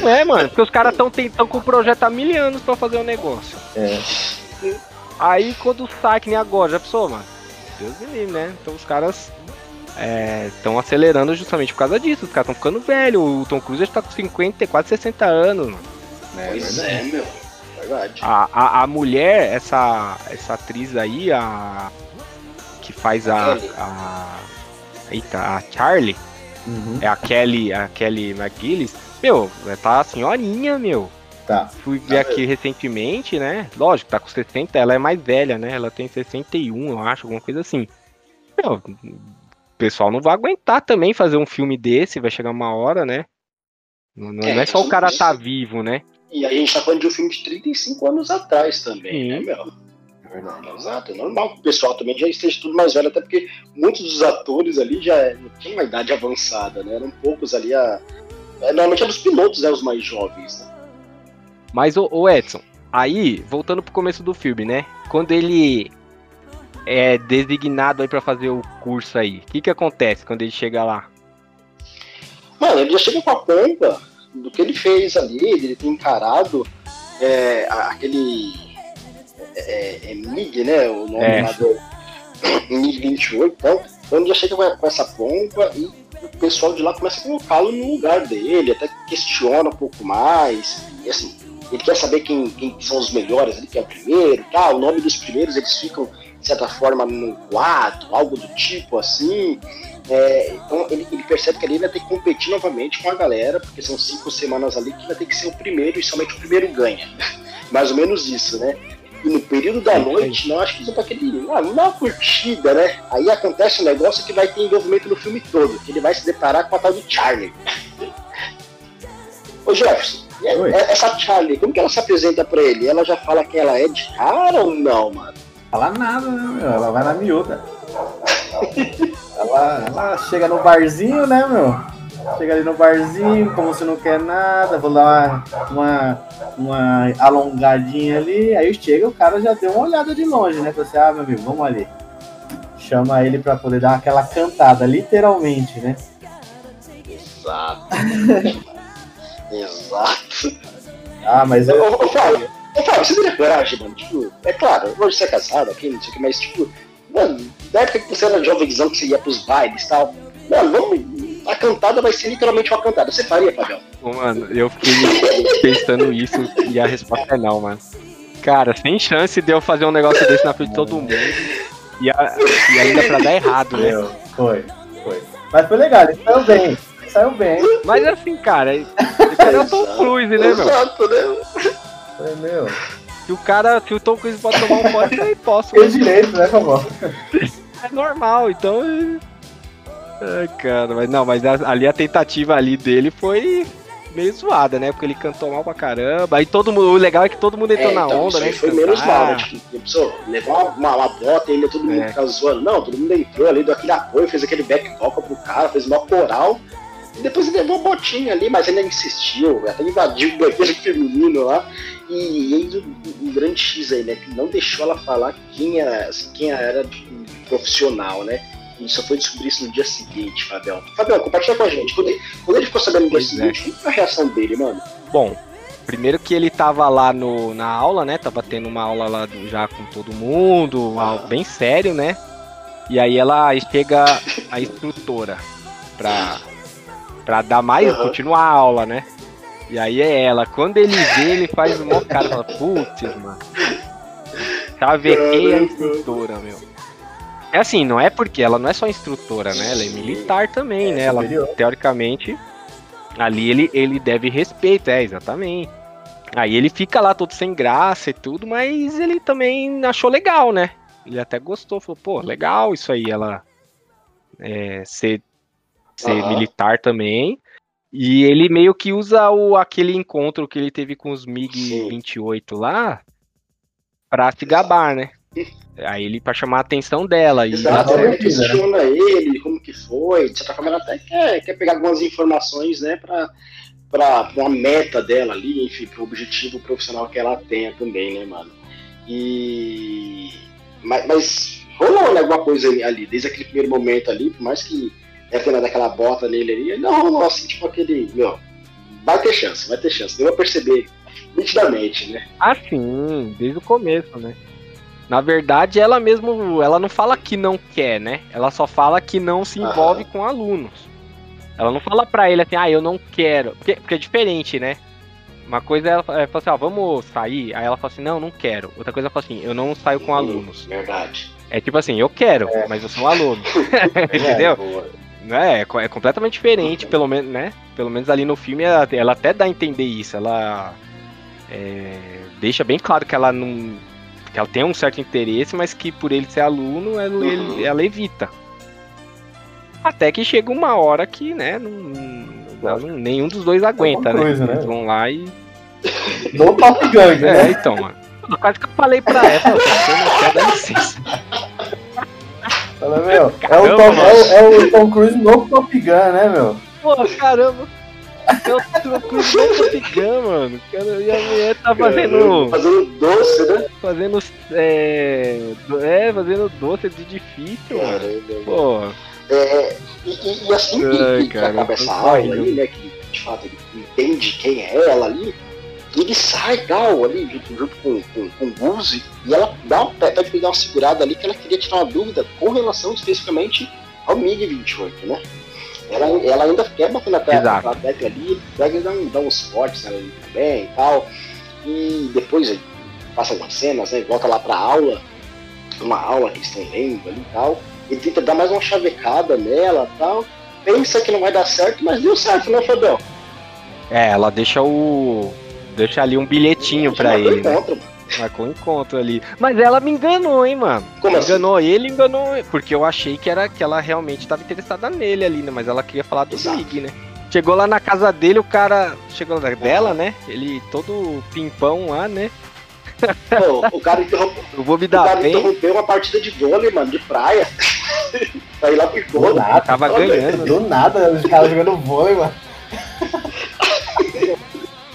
Não é, mano, porque os caras estão tentando com o projeto há mil anos pra fazer o negócio. É. Aí quando sai, que nem agora, já pensou, mano? Deus me livre, né? Então os caras estão acelerando justamente por causa disso. Os caras estão ficando velhos. O Tom Cruise já tá com 50, quase 60 anos, mano. Pois é, meu. Verdade. A, a, a mulher, essa, essa atriz aí, a. Que faz a. a eita, a Charlie, Uhum. é a Kelly, a Kelly McGillis. Meu, tá senhorinha, meu. Tá. Fui ver aqui recentemente, né? Lógico, tá com 60, ela é mais velha, né? Ela tem 61, eu acho, alguma coisa assim. Meu, o pessoal não vai aguentar também fazer um filme desse, vai chegar uma hora, né? Não, não É, é só o cara tá vivo, né? E aí a gente tá falando de um filme de 35 anos atrás também, Sim. né, meu? É verdade. Exato, é normal que o pessoal também já esteja tudo mais velho, até porque muitos dos atores ali já tinham uma idade avançada, né? Eram poucos ali a. é, Normalmente eram os pilotos, né? Os mais jovens, né? Mas, ô, ô Edson, aí, voltando pro começo do filme, né? Quando ele é designado aí pra fazer o curso aí, o que que acontece quando ele chega lá? Mano, ele já chega com a pompa do que ele fez ali, ele tem encarado é, aquele. É, é MIG, né? O nome É. lá do. <coughs> MIG 28, então, então ele já chega com com essa pompa e o pessoal de lá começa a colocá-lo no lugar dele, até questiona um pouco mais. E assim, ele quer saber quem, quem são os melhores ali, quem é o primeiro, tá? O nome dos primeiros eles ficam, de certa forma, no quadro, algo do tipo assim. É, então ele, ele percebe que ali ele vai ter que competir novamente com a galera, porque são cinco semanas ali que vai ter que ser o primeiro e somente o primeiro ganha. <laughs> Mais ou menos isso, né? E no período da noite, não acho que isso é pra aquele. Ah, uma curtida, né? Aí acontece um negócio que vai ter envolvimento no filme todo, que ele vai se deparar com a tal de Charlie. <laughs> Ô Jefferson, a- Oi. essa Charlie, como que ela se apresenta pra ele? Ela já fala quem ela é de cara ou não, mano? Fala nada, né, meu? Ela vai na miúda. ela, ela chega no barzinho, né, meu? Chega ali no barzinho, como se não quer nada, vou dar uma, uma, uma alongadinha ali, aí chega, o cara já deu uma olhada de longe, né? Fala assim, ah, meu amigo, vamos ali. Chama ele pra poder dar aquela cantada, literalmente, né? Exato. <laughs> Exato. Ah, mas eu, ô, ô, Fábio, ô, Fábio, você teria coragem, mano? Tipo, é claro, hoje você é casado aqui, não sei o que, mas, tipo, mano, na época que você era jovenzão, que você ia pros bailes e tal, mano, vamos. A cantada vai ser literalmente uma cantada. Você faria, Fabião? Mano, eu fiquei pensando isso e a resposta é não, mano. Cara, sem chance de eu fazer um negócio desse na frente de todo mundo. E, a- e ainda pra dar errado, né? eu, foi, foi. Mas foi legal, ele saiu bem, ele saiu bem. Mas assim, cara, esse cara é o Tom Cruise, né, meu? Exato, né? Foi, meu. Se o cara, se o Tom Cruise pode tomar um pote, eu posso. Fez direito, né, favor? É normal, então. Ai, cara, mas não, mas ali a tentativa ali dele foi meio zoada, né? Porque ele cantou mal pra caramba. Aí todo mundo. O legal é que todo mundo entrou É, na então, onda, isso né? foi menos cantar. mal, né? Tipo, pessoa levou uma, uma, uma bota e ainda todo mundo É. ficava zoando. Não, todo mundo entrou ali, deu aquele apoio, fez aquele back vocal pro cara, fez uma coral. E depois ele levou a botinha ali, mas ainda insistiu, até invadiu o banheiro <laughs> feminino lá. E o, o grande X aí, né? Que não deixou ela falar quem era, assim, quem era tipo, profissional, né? E só foi descobrir isso no dia seguinte, Fabião. Fabião, compartilha com a gente. Quando ele, quando ele ficou sabendo no dia é. seguinte, qual foi a reação dele, mano? Bom, primeiro que ele tava lá no, na aula, né? Tava tendo uma aula lá do- já com todo mundo, algo bem sério, né? E aí ela chega a instrutora pra, pra dar mais, Aham. continuar a aula, né? E aí é ela. Quando ele vê, ele faz uma cara, fala, putz, mano. Chavequei a Caramba. instrutora, meu. É assim, não é porque ela não é só instrutora, né? Ela é militar também, né? Ela superior. teoricamente, ali ele, ele deve respeito, é, exatamente. Aí ele fica lá todo sem graça e tudo, mas ele também achou legal, né? Ele até gostou, falou, pô, legal isso aí, ela é, ser, ser Aham. militar também. E ele meio que usa o, aquele encontro que ele teve com os Sim. MiG-28 lá, pra se gabar, né? Aí ele pra chamar a atenção dela. E Exato, ela- questiona ele, como que foi, de certa forma ela até quer, quer pegar algumas informações, né, pra, pra uma meta dela ali, enfim, pro objetivo profissional que ela tenha também, né, mano. E... Mas, mas rolou, né, alguma coisa ali, desde aquele primeiro momento ali, por mais que ela tenha dado aquela bota nele ali, não rolou assim, tipo aquele, meu, vai ter chance, vai ter chance, deu pra perceber nitidamente, né. assim, desde o começo, né? Na verdade, ela mesmo, ela não fala que não quer, né? Ela só fala que não se envolve com alunos. Ela não fala pra ele assim, ah, eu não quero. Porque, porque é diferente, né? Uma coisa é ela é, fala assim, ó, vamos sair. Aí ela fala assim, não, não quero. Outra coisa ela fala assim, eu não saio com alunos. Verdade. É tipo assim, eu quero, mas eu sou um aluno. <laughs> <laughs> Entendeu? É, né, é co- é completamente diferente, pelo menos, né? Pelo menos ali no filme ela, ela até dá a entender isso. Ela é, deixa bem claro que ela não. Que ela tem um certo interesse, mas que por ele ser aluno, ela, Uhum. ele- ela evita. Até que chega uma hora que, né, não, não- nenhum dos dois aguenta, né? Cruise, né? Eles vão lá e. Do Top Gun, né? É, então, mano. Quase que eu falei pra ela, você não quer dar licença. Fala, meu, é, o Caramba, Tom, é, o, é o Tom Cruise no Top Gun, né, meu? Pô, caramba. Eu tô com o Top Gun, mano. E a mulher tá fazendo. Fazendo doce, né? Fazendo. É, é fazendo doce de difícil, mano. Caramba. Pô, É, e, e- assim que, Ai, que cara, acaba essa aula ali, né? Que de fato ele entende quem é ela ali, ele sai tal ali, junto, junto com, com, com o Guzi, e ela dá uma, pede pra ele dar uma segurada ali que ela queria tirar uma dúvida com relação especificamente ao MiG-28, né? Ela, ela ainda quer bater na tecla, Exato. na tecla ali, pega e dá, um, dá uns cortes ali também e tal. E depois passa algumas cenas, né? Volta lá pra aula, uma aula que eles estão lendo ali e tal. Ele tenta dar mais uma chavecada nela e tal. Pensa que não vai dar certo, mas deu certo, né, Fabel? é, ela deixa o. Deixa ali um bilhetinho pra Marcou ele, né? mano. Marcou um encontro ali. Mas ela me enganou, hein, mano. Como assim? Enganou ele, enganou. Porque eu achei que era que ela realmente tava interessada nele ali, né? Mas ela queria falar do Exato. Big, né? Chegou lá na casa dele, o cara. Chegou lá dela, né? Ele todo pimpão lá, né? Pô, o cara interrompeu, <laughs> Eu vou me o dar cara bem. interrompeu uma partida de vôlei, mano, de praia. <laughs> pra ir lá pro Do nada, Tava ganhando. né? do nada, os caras jogando vôlei, mano.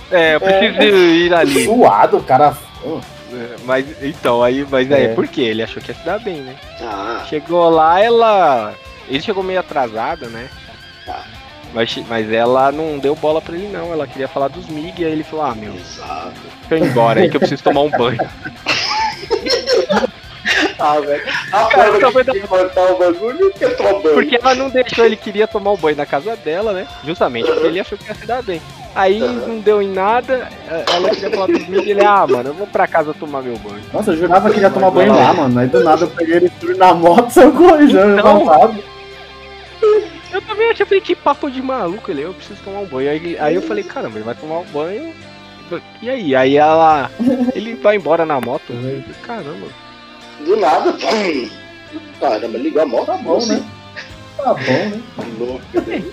É, eu preciso ir ali. Suado, o cara. Pô, Mas então, aí, mas aí, É. por quê? Ele achou que ia se dar bem, né? Ah, Chegou lá, ela. Ele chegou meio atrasada, né? Tá. Mas, mas ela não deu bola pra ele, não. Ela queria falar dos MIG, aí ele falou: Ah, meu, exato. deixa eu ir embora aí que eu preciso tomar um banho. <laughs> Ah, velho. A Cara, forma cortar o bagulho entrou banho. Porque ela não deixou, ele queria tomar um banho na casa dela, né? Justamente porque ele achou que ia se dar bem. Aí não deu em nada, ela queria falar dos MIG, ele, ah, mano, eu vou pra casa tomar meu banho. Nossa, eu jurava que ia tomar banho lá. mano. Aí do nada eu peguei ele tudo na moto, <laughs> saiu correndo, Então. Eu também achei, falei, que papo de maluco ele, eu preciso tomar um banho. Aí, aí eu falei, caramba, ele vai tomar um banho. E aí? Aí ela. Ele vai embora na moto. Eu falei, Caramba. Do nada, pum. Caramba, ligou a moto. Tá bom, assim, né? Tá bom, né? louco, né?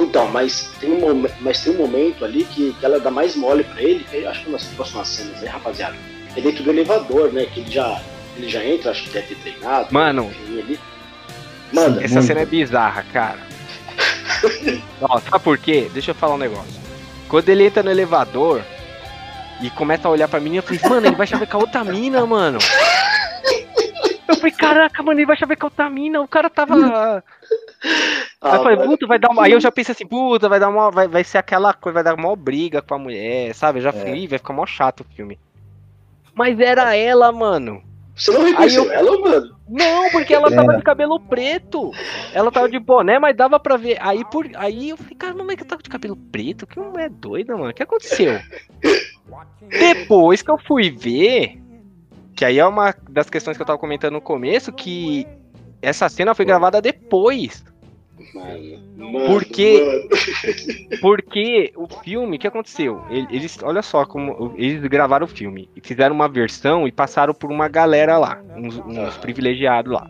Então, mas tem, um, momen- mas tem um momento ali que, que ela dá mais mole pra ele, que acho que nas próximas cenas, né, rapaziada? É dentro do elevador, né? Que ele já, ele já entra, acho que deve ter treinado. Mano. enfim, ali. Manda. Essa Muito. cena é bizarra, cara. <laughs> Ó, sabe por quê? Deixa eu falar um negócio. Quando ele entra no elevador e começa a olhar pra mim, eu falei, mano, ele vai chavecar outra mina, mano. Eu falei, caraca, mano, ele vai outra mina. O cara tava. Ah, Aí eu falei, puta, vai dar uma. Aí eu já pensei assim, puta, vai dar uma. Vai, vai ser aquela coisa, vai dar uma briga com a mulher, sabe? Eu já falei, "Ih, vai ficar mó chato o filme. Mas era ela, mano. Você não reconheceu Aí eu- ela, mano? Não, porque ela tava Era. de cabelo preto. Ela tava de boné, mas dava pra ver. Aí, por... aí eu falei, cara, mas que tava de cabelo preto? Que mulher doida, mano. O que aconteceu? <laughs> Depois que eu fui ver, que aí é uma das questões que eu tava comentando no começo, que essa cena foi gravada depois. Mano, mano, Por quê? mano. Porque o filme, o que aconteceu? Ele- Eles, olha só como eles gravaram o filme. e Fizeram uma versão e passaram por uma galera lá, uns, uns privilegiados lá.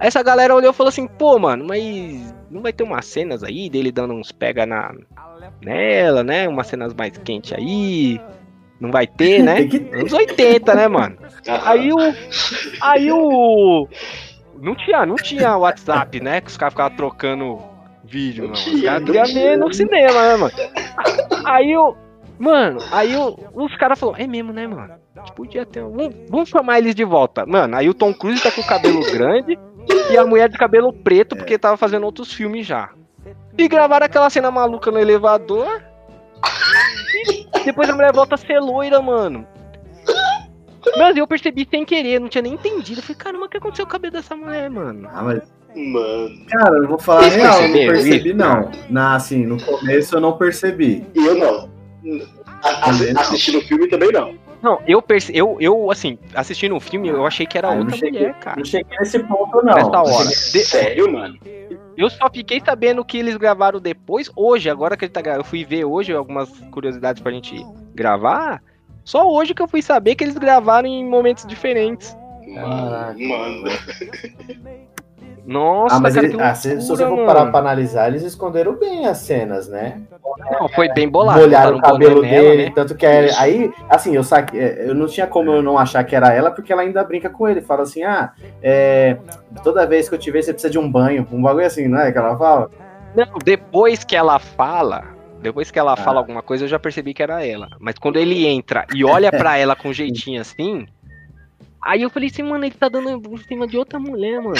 Essa galera olhou e falou assim, pô, mano, mas não vai ter umas cenas aí dele dando uns pega na nela, né? Umas cenas mais quentes aí. Não vai ter, né? <laughs> Tem que ter. Anos 80, né, mano? Aí o. Aí o. Não tinha, não tinha WhatsApp, né? Que os caras ficavam trocando vídeo, Não. Os tinha, caras queriam tinha. ver no cinema, né, mano? Aí o. Mano, aí o, os caras falaram, é mesmo, né, mano? Podia ter. Vamos, vamos chamar eles de volta. Mano, aí o Tom Cruise tá com o cabelo <laughs> grande e a mulher de cabelo preto, porque tava fazendo outros filmes já. E gravaram aquela cena maluca no elevador. Depois a mulher volta a ser loira, mano. Mas eu percebi sem querer, não tinha nem entendido. Eu falei, caramba, o que aconteceu com o cabelo dessa mulher, mano? Ah, mas, Mano, cara, eu vou falar Vocês real, eu não percebi, isso? não. Na, assim, no começo eu não percebi. e eu não. A- não. Assistindo o filme também não. Não, eu, perce... eu, eu assim, assistindo o filme, eu achei que era Ah, eu não outra cheguei- mulher, cara. Não cheguei nesse ponto, não. Nessa hora. <laughs> De- Sério, mano? Eu só fiquei sabendo que eles gravaram depois, hoje, agora que ele tá Eu fui ver hoje algumas curiosidades pra gente gravar. Só hoje que eu fui saber que eles gravaram em momentos diferentes. Mano, mano. <laughs> Nossa, Ah, mas cara, ele- que ah, se, se você for parar pra analisar, eles esconderam bem as cenas, né? Não, foi bem bolado. Molharam o cabelo nela, dele, né? tanto que é, aí, assim, eu saque, é, eu não tinha como eu não achar que era ela, porque ela ainda brinca com ele, fala assim, ah, é, toda vez que eu te ver, você precisa de um banho, um bagulho assim, não é que ela fala? Não, depois que ela fala, depois que ela Ah. fala alguma coisa, eu já percebi que era ela. Mas quando ele entra e olha pra <laughs> ela com um jeitinho assim, aí eu falei assim, mano, ele tá dando por cima de outra mulher, mano.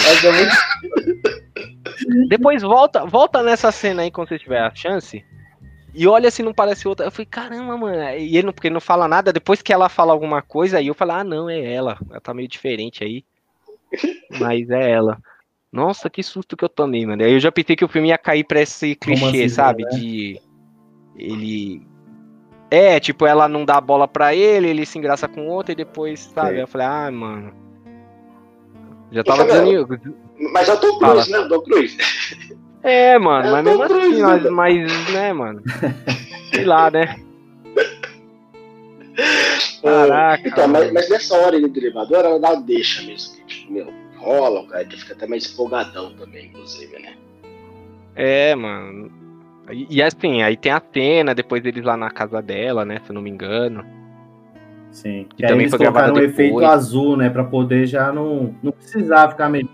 Depois volta, volta nessa cena aí quando você tiver a chance. E olha se não parece outra. Eu falei, caramba, mano. E ele não, porque ele não fala nada. Depois que ela fala alguma coisa, aí eu falo, ah, não, é ela. Ela tá meio diferente aí. Mas é ela. Nossa, que susto que eu tomei, mano. Aí eu já pensei que o filme ia cair pra esse clichê, Romancezinho, sabe? né? De. Ele. É, tipo, ela não dá a bola pra ele, ele se engraça com outra e depois, sabe? Sei. Eu falei, ah, mano. Já tava Fabiano, dizendo. Mas é o Tom Cruise, né? O Tom Cruise. É, mano, É mas mesmo assim, mas, né? mas, né, mano? Sei lá, né? Caraca. Então, mas, mas nessa hora do elevador, ela dá deixa mesmo. Que, tipo, meu, rola, o cara ele fica até mais empolgadão também, inclusive, né? É, mano. E, e assim, aí tem a cena, depois eles lá na casa dela, né, se eu não me engano. Sim. Que E aí também eles foi colocaram um efeito azul, né, pra poder já não, não precisar ficar meio...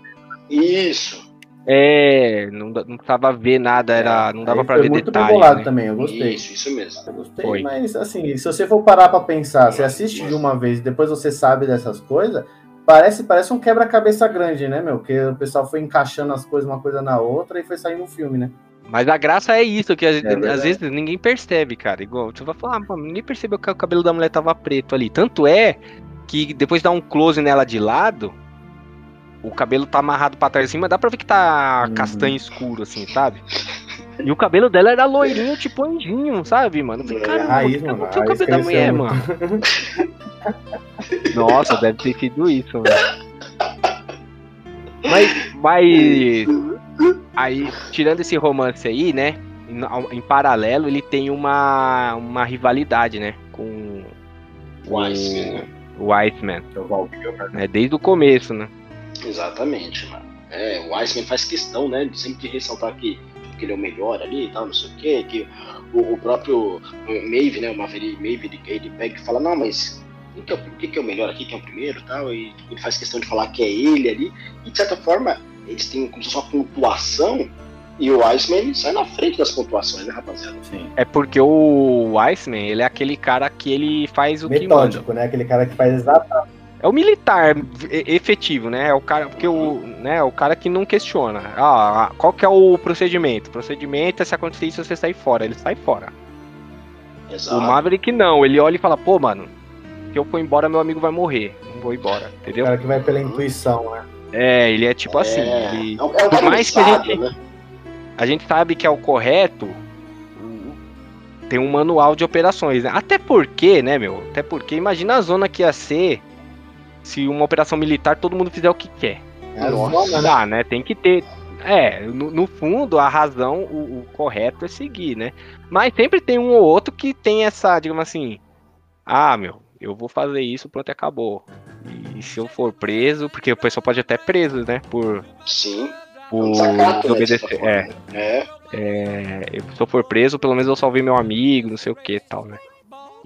Isso. É, não, não precisava ver nada, era, não dava Aí pra foi ver muito bem detalhe. bolado né? também, eu gostei. Isso, isso mesmo. Eu gostei, Foi. mas assim, se você for parar pra pensar, você assiste de uma vez e depois você sabe dessas coisas, parece, parece um quebra-cabeça grande, né, meu? Que o pessoal foi encaixando as coisas uma coisa na outra e foi saindo um filme, né? Mas a graça é isso, que às, verdade. às vezes ninguém percebe, cara. Igual, você vai falar, "Pô, ninguém percebeu que o cabelo da mulher tava preto ali. Tanto é que depois dá um close nela de lado, o cabelo tá amarrado pra trás assim, mas dá pra ver que tá Uhum. castanho escuro, assim, sabe? E o cabelo dela era loirinho, tipo anjinho, sabe, mano? Eu falei, É, caramba, o que mano, aconteceu com o cabelo da mulher, cresceu mano? Nossa, deve ter sido isso, mano. <laughs> Mas, mas aí, tirando esse romance aí, né? Em, em paralelo, ele tem uma, uma rivalidade, né? Com O Iceman, né? o Iceman, é o né? Desde o começo, né? Exatamente, mano. É, o Iceman faz questão, né, de sempre ressaltar que, que ele é o melhor ali e tal, não sei o quê, que o, o próprio Maeve, né, o Maverick Maeve, ele, ele pega e fala, não, mas quem que, é, o- quem que é o melhor aqui, quem é o primeiro e tal, e ele faz questão de falar que é ele ali, e de certa forma, eles têm como se fosse uma pontuação, e o Iceman sai na frente das pontuações, né, rapaziada? Sim. É porque o Iceman, ele é aquele cara que ele faz o que manda. Metódico, né? Aquele cara que faz exatamente. É o militar efetivo, né? É o cara, porque o, né, é o cara que não questiona. Ah, qual que é o procedimento? O procedimento é se acontecer isso, você sair fora. Ele sai fora. Exato. O Maverick não, ele olha e fala, pô, mano, se eu for embora, meu amigo vai morrer. Não vou embora, O entendeu? cara que vai pela intuição, né? É, ele é tipo assim. é, ele- é um, é um por mais que a gente- né? a gente sabe que é o correto, tem um manual de operações, né? Até porque, né, meu? Até porque, imagina a zona que ia ser se uma operação militar todo mundo fizer o que quer. É Nossa. zona, né? Dá, né? Tem que ter. É, no, no fundo, a razão, o, o correto é seguir, né? Mas sempre tem um ou outro que tem essa, digamos assim, ah, meu, eu vou fazer isso, pronto, e acabou. E se eu for preso, porque o pessoal pode até preso, né? Por, Sim. por desacato, né, desobedecer. É, né? É, é, eu- se eu for preso, pelo menos eu salvei meu amigo, não sei o que e tal, né?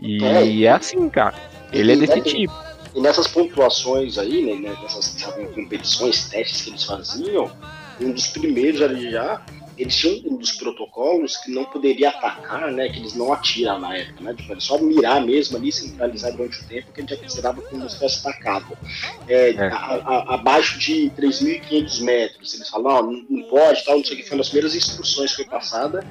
E é, é assim, cara. Ele é desse tipo. E nessas pontuações aí, né, nessas sabe, competições, testes que eles faziam, um dos primeiros ali já, eles tinham um dos protocolos que não poderia atacar, né? Que eles não atiram na época, né? Tipo, só mirar mesmo ali, centralizar durante o tempo, que ele já considerava como se fosse atacado. É, é. A, a, abaixo de 3.500 metros, eles falam, não, não pode, tal, não sei o que, foi uma das primeiras instruções que foi passada,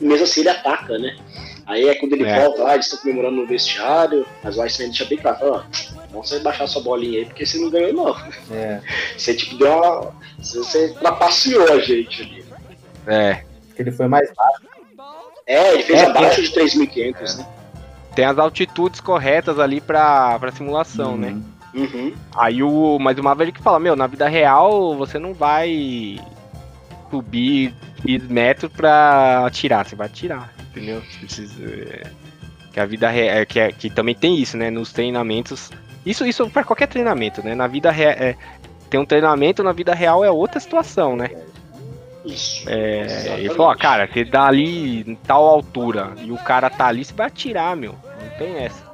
e mesmo assim ele ataca, né? Aí é quando ele é. volta lá, eles estão comemorando no vestiário, mas o Iceman deixa bem claro, ó, vamos você baixar sua bolinha aí, porque você não ganhou não. É. <laughs> Você tipo deu uma. Você trapaceou a gente ali. É. Porque ele foi mais baixo. É, ele fez é, abaixo é. de 3.500, né? Tem as altitudes corretas ali pra, pra simulação, né? uhum. né? Uhum. Aí o. Mas o Maverick fala, meu, na vida real você não vai subir metros pra atirar, você vai atirar, entendeu? Precisa, é, que a vida real. É, que, é, que também tem isso, né? Nos treinamentos. Isso, isso para qualquer treinamento, né? Na vida real. É, tem um treinamento, na vida real é outra situação, né? Isso. É, ele falou, ó, cara, você dá ali em tal altura e o cara tá ali, você vai atirar, meu. Não tem essa.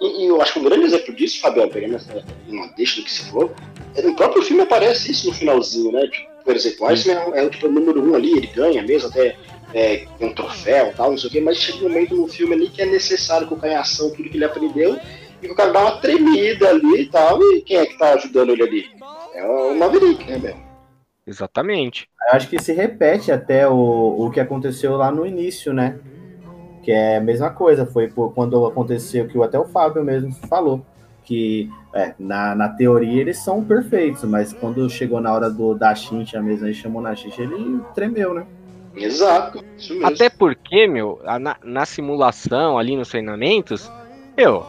E, e eu acho que um grande exemplo disso, Fabiano, pegando essa uma deixa do que se for, é, no próprio filme aparece isso no finalzinho, né? Tipo, por exemplo, o Iceman é, é tipo, o número um ali, ele ganha mesmo, até é, um troféu e tal, não sei o quê, mas chega um momento no filme ali que é necessário colocar em ação tudo que ele aprendeu e o cara dá uma tremida ali e tal, e quem é que tá ajudando ele ali? É o Maverick, né, mesmo? Exatamente. Eu acho que se repete até o, o que aconteceu lá no início, né? Que é a mesma coisa, foi por, quando aconteceu que até o Fábio mesmo falou, que é, na, na teoria eles são perfeitos, mas quando chegou na hora do da Xincha mesmo, ele chamou na Xincha, ele tremeu, né? Exato. Até porque, meu, na, na, simulação, ali nos treinamentos, meu,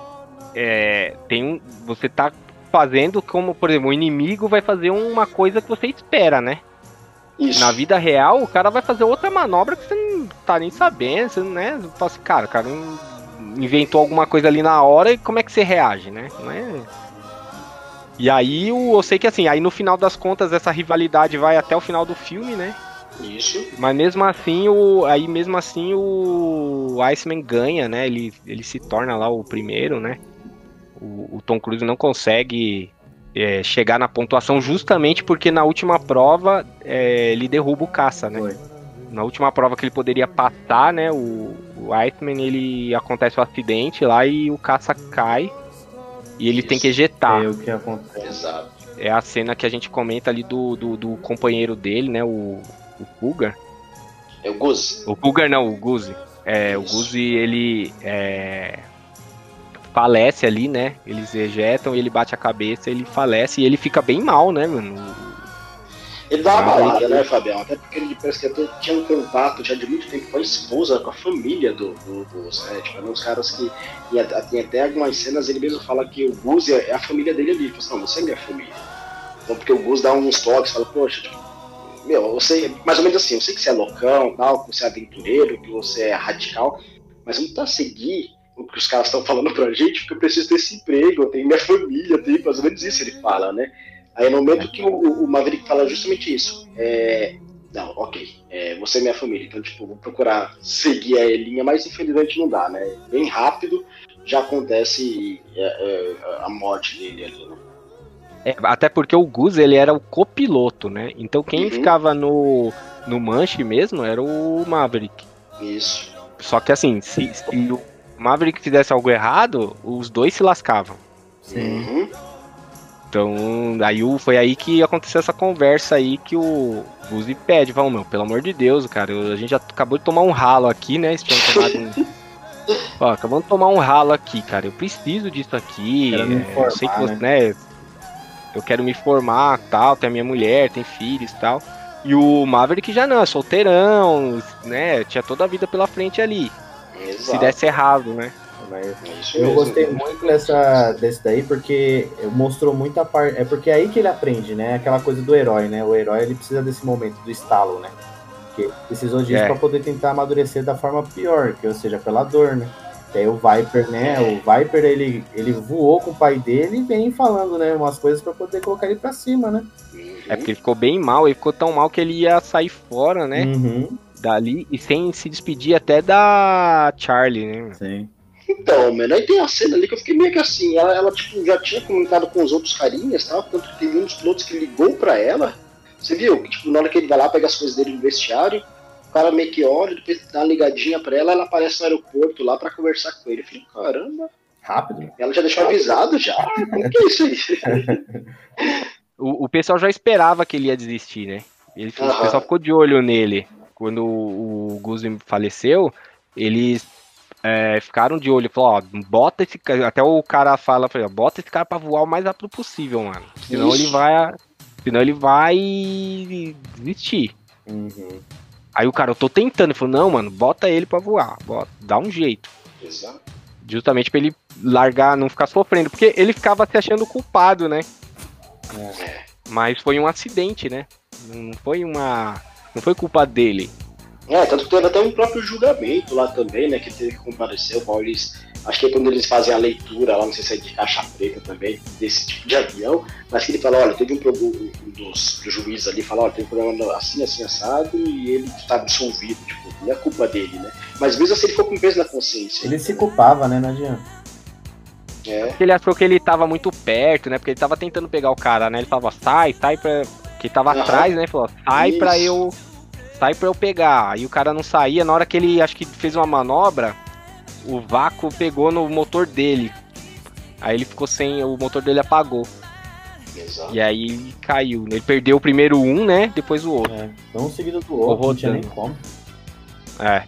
é, tem você tá fazendo como, por exemplo, o inimigo vai fazer uma coisa que você espera, né? Isso. Na vida real, o cara vai fazer outra manobra que você não tá nem sabendo, você, né? Você fala assim, cara, o cara inventou alguma coisa ali na hora e como é que você reage, né? Não é... E aí eu sei que assim, aí no final das contas essa rivalidade vai até o final do filme, né? Isso. Mas mesmo assim, o aí mesmo assim o Iceman ganha, né? Ele, ele se torna lá o primeiro, né? O, o Tom Cruise não consegue é, chegar na pontuação justamente porque na última prova é, ele derruba o caça, né? Foi. Na última prova que ele poderia passar, né? O, o Iceman ele acontece o um acidente lá e o caça cai e ele Isso. tem que ejetar. É o que acontece. Exato. É a cena que a gente comenta ali do, do, do companheiro dele, né? O, o Cougar. É o Guzi. O Cougar não, o Guzi. É, Isso. o Guzi, ele é, falece ali, né? Eles ejetam e ele bate a cabeça, ele falece e ele fica bem mal, né, mano? Ele dá uma balada, né, Fabião? Até porque ele parece que até tinha um contato já de muito tempo com a esposa, com a família do, do, do né? Tipo, uns caras que. Tem até algumas cenas, ele mesmo fala que o Gus é a família dele ali. Ele fala assim, não, você é minha família. Então, porque o Gus dá uns toques, fala, poxa, tipo, meu, eu sei, mais ou menos assim, eu sei que você é loucão, tal, que você é aventureiro, que você é radical, mas vamos tentar seguir o que os caras estão falando pra gente, porque eu preciso desse emprego, eu tenho minha família, eu tenho mais ou menos isso ele fala, né? Aí no momento que o, o Maverick fala justamente isso, é, não, ok, é, você é minha família, então tipo, vou procurar seguir a linha, mas infelizmente não dá, né? Bem rápido já acontece é, é, a morte dele ali, né? É, até porque o Gus ele era o copiloto, né? Então quem uhum. ficava no, no manche mesmo era o Maverick. Isso. Só que assim, se, se o Maverick fizesse algo errado, os dois se lascavam. Sim. Uhum. Então, aí foi aí que aconteceu essa conversa aí que o Buzi pede, vamos, meu, pelo amor de Deus, cara, a gente já acabou de tomar um ralo aqui, né? <laughs> um... Ó, acabamos de tomar um ralo aqui, cara. Eu preciso disso aqui. É, eu sei que você, né? né? Eu quero me formar, tal, tem a minha mulher, tem filhos tal. E o Maverick já não, é solteirão, né? Tinha toda a vida pela frente ali. Exato. Se desse errado, né? Mas é eu gostei muito dessa, desse daí, porque mostrou muita parte. É porque é aí que ele aprende, né? Aquela coisa do herói, né? O herói ele precisa desse momento do estalo, né? Porque precisou disso é. para poder tentar amadurecer da forma pior, que ou seja, pela dor, né? Que aí o Viper, né? O Viper ele, ele voou com o pai dele e vem falando, né? Umas coisas para poder colocar ele para cima, né? É porque ele ficou bem mal, ele ficou tão mal que ele ia sair fora, né? Uhum. Dali e sem se despedir até da Charlie, né? Sim. Então, mano, aí tem a cena ali que eu fiquei meio que assim, ela, ela tipo, já tinha comunicado com os outros carinhas, tá? tanto que teve um dos pilotos que ligou pra ela. Você viu? Que, tipo, na hora que ele vai lá, pega as coisas dele no vestiário, o cara meio que olha, depois dá uma ligadinha pra ela, ela aparece no aeroporto lá pra conversar com ele. Eu falei, caramba, Rápido. ela já deixou avisado já? <laughs> Como que é isso aí? <laughs> O, o pessoal já esperava que ele ia desistir, né? Ele, O Aham. pessoal ficou de olho nele. Quando o, Guzzi faleceu, eles é, ficaram de olho. Falou, ó, bota esse cara. Até o cara fala, falou, bota esse cara pra voar o mais rápido possível, mano. Senão Isso. ele vai. Senão ele vai desistir. Uhum. Aí o cara, eu tô tentando. Ele falou, não, mano, bota ele pra voar. Bota, dá um jeito. Exato. Justamente pra ele largar, não ficar sofrendo. Porque ele ficava se achando culpado, né? É. Mas foi um acidente, né? Não foi uma. Não foi culpa dele. É, tanto que teve até um próprio julgamento lá também, né? Que teve que comparecer o eles. Acho que é quando eles fazem a leitura lá, não sei se é de caixa preta também, desse tipo de avião, mas que ele fala, olha, teve um problema um dos, dos juízes ali, fala, olha, teve um problema assim, assim, assado, e ele está absolvido, tipo, não é culpa dele, né? Mas mesmo assim ele ficou com peso na consciência. Ele se culpava, né? Não adianta. É, Porque ele achou que ele tava muito perto, né? Porque ele tava tentando pegar o cara, né? Ele falava, sai, sai pra. Que tava Aham. atrás, né? Falou, sai pra Isso. eu. Sai pra eu pegar. Aí o cara não saía. Na hora que ele acho que fez uma manobra, o vácuo pegou no motor dele. Aí ele ficou sem. O motor dele apagou. exato. E aí caiu. Ele perdeu o primeiro um, né? Depois o outro. É. Um seguido do outro, não tinha nem como. É.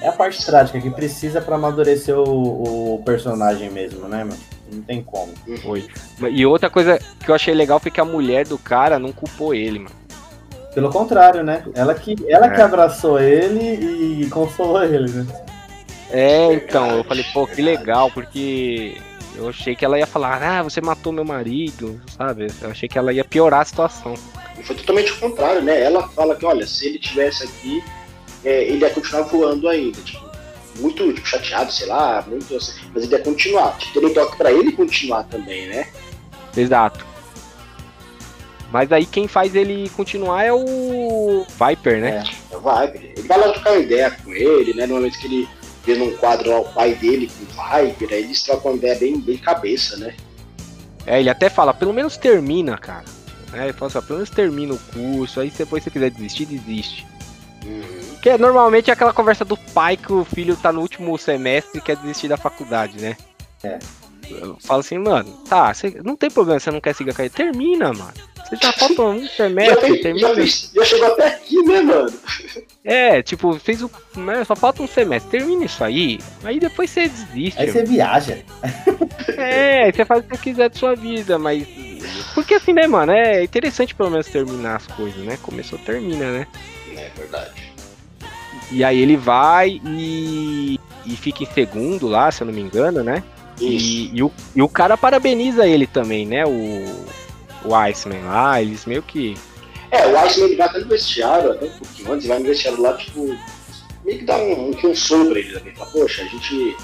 É a parte trágica que precisa pra amadurecer o, o personagem mesmo, né, mano? Não tem como. Foi. E outra coisa que eu achei legal foi que a mulher do cara não culpou ele, mano. Pelo contrário, né? Ela que, ela que É. abraçou ele e consolou ele, né? É, então, eu falei, pô, que legal, porque eu achei que ela ia falar, ah, você matou meu marido, sabe? Eu achei que ela ia piorar a situação. E foi totalmente o contrário, né? Ela fala que, olha, se ele tivesse aqui, é, ele ia continuar voando ainda, tipo, muito tipo, chateado, sei lá, muito assim, mas ele ia continuar. Tipo, teria um toque pra ele continuar também, né? Exato. Mas aí quem faz ele continuar é o Viper, né? É, vai, ele vai lá trocar ideia com ele, né? No momento que ele vê num quadro lá o pai dele com o Viper, aí eles trocam uma ideia bem, bem cabeça, né? É, ele até fala, pelo menos termina, cara. É, ele fala assim, pelo menos termina o curso, aí depois se você quiser desistir, desiste. Uhum. Que é, normalmente é aquela conversa do pai que o filho tá no último semestre e quer desistir da faculdade, né? É. Eu falo assim, mano, tá, você, não tem problema, você não quer seguir a carreira. Termina, mano. Você já falta um Já, semestre, já, termina. fez, já chegou até aqui, né, mano? É, tipo, fez o. Né, só falta um semestre. Termina isso aí, aí depois você desiste. Aí você viaja. É, você faz o que quiser de sua vida, mas. Porque assim, né, mano? É interessante pelo menos terminar as coisas, né? Começou, termina, né? É verdade. E aí ele vai e. E fica em segundo lá, se eu não me engano, né? E, e o, e o cara parabeniza ele também, né? O, o Iceman lá, eles meio que. É, o Iceman ele vai até no vestiário, até um pouquinho antes, vai no vestiário lá, tipo, meio que dá um, um consolo pra ele também. Fala, poxa, a gente,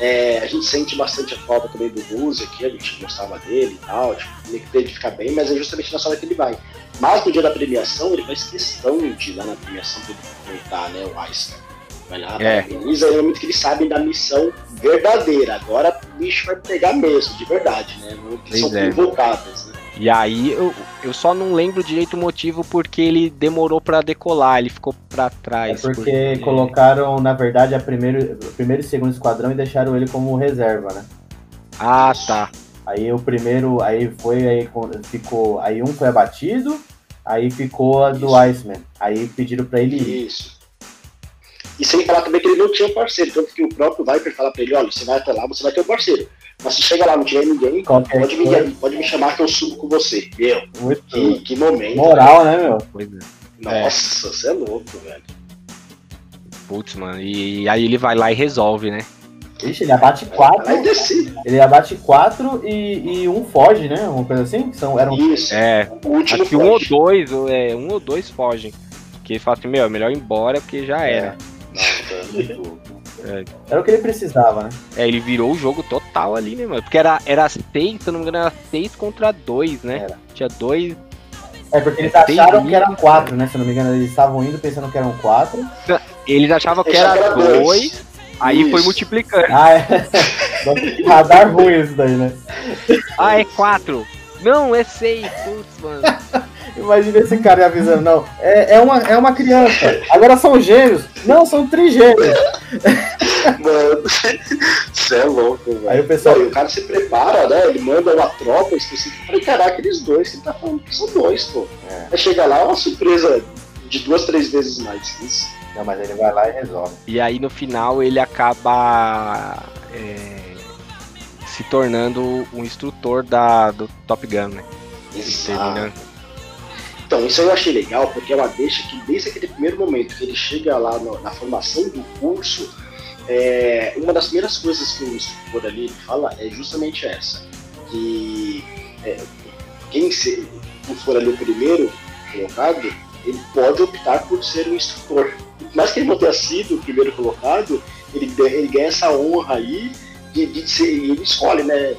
é, a gente sente bastante a falta também do Buzz aqui, a gente gostava dele e tal, tipo, meio que ficar bem, mas é justamente nessa hora que ele vai. Mas no dia da premiação, ele faz questão de ir lá na premiação pra ele comentar, né, o Iceman. Vai lá, É. parabeniza, é o momento que eles sabem da missão verdadeira. Agora o bicho vai pegar mesmo, de verdade, né? Não que Pois são é. convocados, né? E aí eu, eu só não lembro direito o motivo porque ele demorou pra decolar, ele ficou pra É trás. porque colocaram, na verdade, a primeiro, o primeiro e segundo esquadrão e deixaram ele como reserva, né? Ah, tá. Aí o primeiro, aí foi, aí ficou, aí um foi abatido, aí ficou a do Isso. Iceman. Aí pediram pra ele ir. Isso. E sem falar também que ele não tinha um parceiro, tanto que o próprio Viper fala pra ele, olha, você vai até lá, você vai ter um parceiro. Mas se chega lá não tiver ninguém, Qualquer pode me, coisa. pode me chamar que eu subo com você. Meu, Muito que, que momento. moral, né, meu? Pois é. Nossa, você é louco, velho. Putz, mano. E aí ele vai lá e resolve, né? Ixi, ele abate quatro, Aí desci. ele abate quatro e, e um foge, né? Uma coisa assim? São, eram Isso. É, O último acho que um ou dois, ou- é, um ou dois fogem. Que ele fala assim, meu, é melhor ir embora porque já era. Era o que ele precisava, né? É, ele virou o jogo total ali, né, mano? Porque era, era seis, se eu não me engano, era seis contra dois, né? Era. Tinha dois. É porque eles É, acharam que eram quatro, né? Se eu não me engano, eles estavam indo pensando que eram quatro. Eles achavam que era era dois, Aí foi multiplicando. Ah, é. <laughs> Radar ruim isso daí, né? Ah, é 4. Não, é 6. Putz, mano. Imagina esse cara avisando, não. É, é, uma, é uma criança. Agora são gêmeos. Não, são trigêmeos. Mano, <laughs> você é louco, velho. Aí o pessoal. Não, o cara se prepara, né? Ele manda uma tropa específica pra encarar aqueles dois que ele tá falando que são dois, pô. É. Aí chega lá, é uma surpresa de duas, três vezes mais que isso. Não, mas ele vai lá e resolve. E aí no final ele acaba é, se tornando um instrutor da, do Top Gun, né? Terminando. Então, isso eu achei legal, porque ela deixa que desde aquele primeiro momento que ele chega lá no- na formação do curso, é, uma das primeiras coisas que o instrutor ali fala é justamente essa. Que é, quem se, for ali o primeiro colocado, ele pode optar por ser um instrutor. Mais que ele não tenha sido o primeiro colocado, ele, ele ganha essa honra aí de, de ser, ele escolhe, né?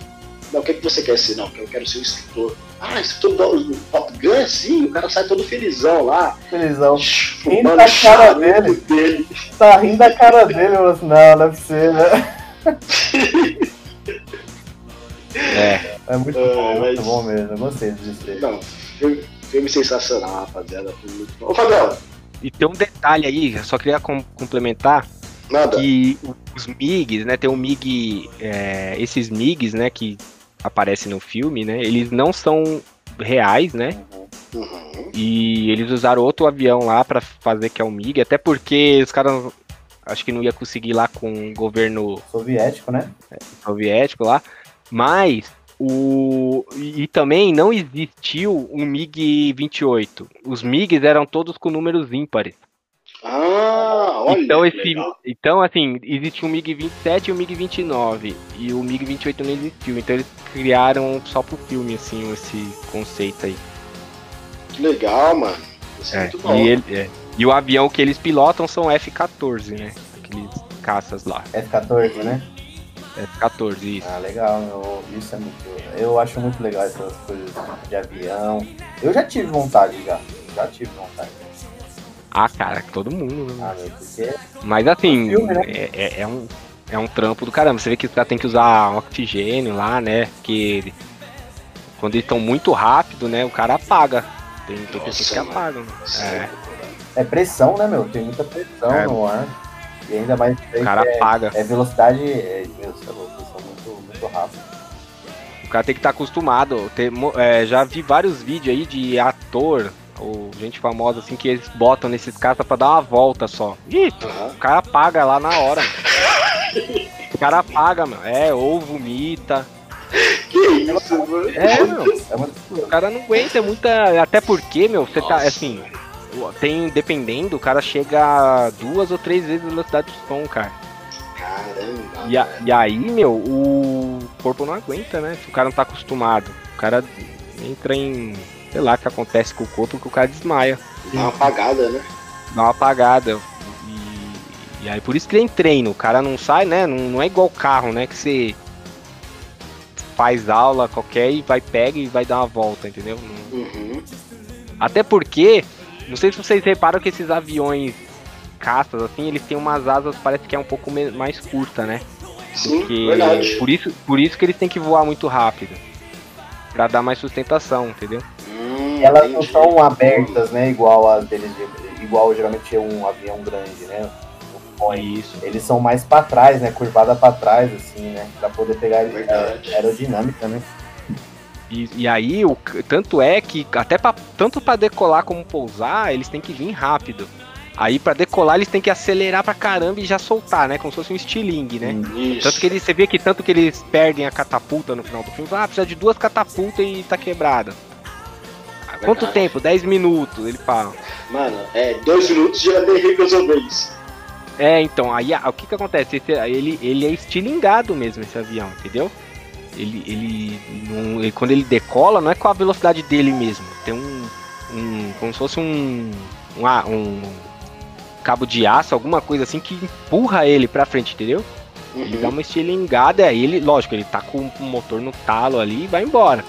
Não, o que, é que você quer ser? Não, eu quero ser um instrutor. Ah, instrutor do, Top Gun, sim, o cara sai todo felizão lá. Felizão. Rindo da cara dele. dele. Tá rindo da cara dele, eu assim, não, não é possível. né? <laughs> É, É muito É, bom, muito mas- bom mesmo. Eu gostei disso. Não, filme, filme sensacional, rapaziada. Filme muito bom. Ô, Fabião, e tem um detalhe aí, eu só queria com- complementar nada. que os MIGs, né? Tem um MIG, é, esses MIGs, né? Que aparecem no filme, né? Eles não são reais, né? Uhum. E eles usaram outro avião lá pra fazer que é o MiG, até porque os caras acho que não ia conseguir lá com o governo Soviético, né? soviético lá, mas o e também não existiu um MiG-28. Os MiGs eram todos com números ímpares. Ah, olha. então esse legal. então assim, existia um MiG-27 e um MiG-29 e o MiG-28 não existiu. Então eles criaram só pro filme assim esse conceito aí. Que legal, mano. Isso é, É, muito bom. e, ele- é. E o avião que eles pilotam são F-14, né? Aqueles caças lá. F-14, né? F-14, isso. Ah, legal. Eu, isso é muito. Eu acho muito legal essas coisas de avião. Eu já tive vontade já. Já tive vontade. Ah, cara, todo mundo, né? Ah, meu, porque. Mas assim, filme, né? é, é- é um, é um trampo do caramba. Você vê que os caras têm que usar oxigênio lá, né? Porque quando eles estão muito rápido, né? O cara apaga. Tem, tem Nossa, pessoas que mano. apagam. É, É pressão, né, meu? Tem muita pressão É. no ar. E ainda mais o cara é, apaga. é velocidade. É, meu, é muito, muito rápido. O cara tem que estar acostumado. Tem é, já vi vários vídeos aí de ator ou gente famosa assim que eles botam nesses caras pra dar uma volta só. Ih, Aham. o cara apaga lá na hora. <laughs> O cara apaga, mano. É, ou vomita. Que isso, mano? É, meu. É O cara não aguenta, é muita. Até porque, meu, você tá assim. Tem, dependendo, o cara chega duas ou três vezes a velocidade do som, cara. Caramba. E, a- e aí, meu, o corpo não aguenta, né? Se o cara não tá acostumado. O cara entra em. Sei lá o que acontece com o corpo que o cara desmaia. Dá uma apagada, né? Dá uma apagada. E, aí por isso que tem treino. O cara não sai, né? Não, não é igual carro, né? Que você faz aula qualquer e vai, pega e vai dar uma volta, entendeu? Uhum. Até porque, não sei se vocês reparam que esses aviões caças, assim, eles têm umas asas, parece que é um pouco mais curta, né? Sim, Que, verdade. por, isso, por isso que eles têm que voar muito rápido. Pra dar mais sustentação, entendeu? Hum, Elas não são abertas, né? Igual as deles, de- igual geralmente é um avião grande, né? Boeing. Isso. Eles são mais pra trás, né? Curvada pra trás, assim, né? Pra poder pegar Verdade. a aerodinâmica, né? E, e aí, o, tanto é que até pra, tanto para decolar como pousar, eles têm que vir rápido. Aí pra decolar eles têm que acelerar pra caramba e já soltar, né? Como se fosse um estilingue, né? Isso. Tanto que eles, você vê que tanto que eles perdem a catapulta no final do filme, ah, precisa de duas catapultas e tá quebrada. É Quanto tempo? 10 minutos, ele fala. Mano, é, dois minutos já dei resolver isso. É, então, aí o que que acontece? Esse- ele, ele é estilingado mesmo, esse avião, entendeu? Ele, ele, não- ele- quando ele decola, não é com a velocidade dele mesmo. Tem um, um como se fosse um, um, um cabo de aço, alguma coisa assim, que empurra ele pra frente, entendeu? Ele dá Uhum. uma estilingada, aí ele, lógico, ele tá com o motor no talo ali e vai embora.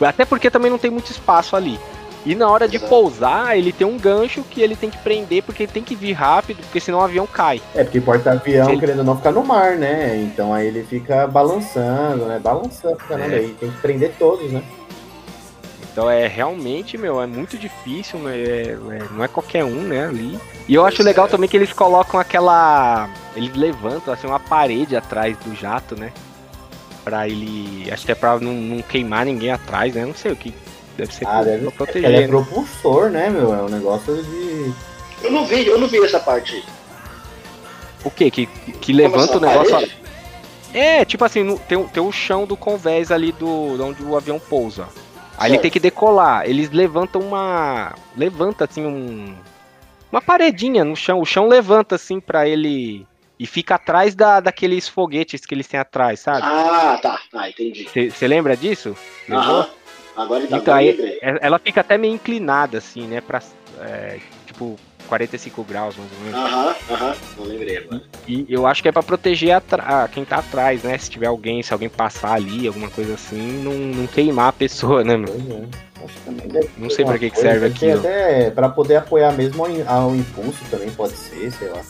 Até porque também não tem muito espaço ali. E na hora de Exato. pousar, ele tem um gancho que ele tem que prender, porque ele tem que vir rápido, porque senão o avião cai. É, porque porta-avião, Sim. querendo ou não, fica no mar, né? Então aí ele fica balançando, né? Balançando, caramba, É. aí tem que prender todos, né? Então é realmente, meu, é muito difícil, né? é- é- não é qualquer um, né, ali. E eu acho legal também que eles colocam aquela. Eles levantam assim uma parede atrás do jato, né? Pra ele. Acho que é pra não, não queimar ninguém atrás, né? Não sei o que. Deve ser Ah, pra, deve pra ser. proteger. Ele é né? propulsor, né, meu? É um negócio de. Eu não vi, eu não vi essa parte aí. O quê? Que, que levanta o negócio. parede? É, tipo assim, no- tem, o- tem o chão do convés ali do de onde o avião pousa. Aí ele Certo. tem que decolar. Eles levantam uma. Levanta assim um. Uma paredinha no chão. O chão levanta assim pra ele. E fica atrás da, daqueles foguetes que eles têm atrás, sabe? Ah, tá, tá, entendi. Você lembra disso? Aham. Agora ele tá Então, aí, é- ela fica até meio inclinada, assim, né? Pra, é, tipo, 45 graus, mais ou menos. Aham, aham, não lembrei agora. E eu acho que é pra proteger a a quem tá atrás, né? Se tiver alguém, se alguém passar ali, alguma coisa assim, não, não queimar a pessoa, né, meu? É. Não sei pra que que serve aquilo. Até pra poder apoiar mesmo ao, im- ao impulso também pode ser, sei lá.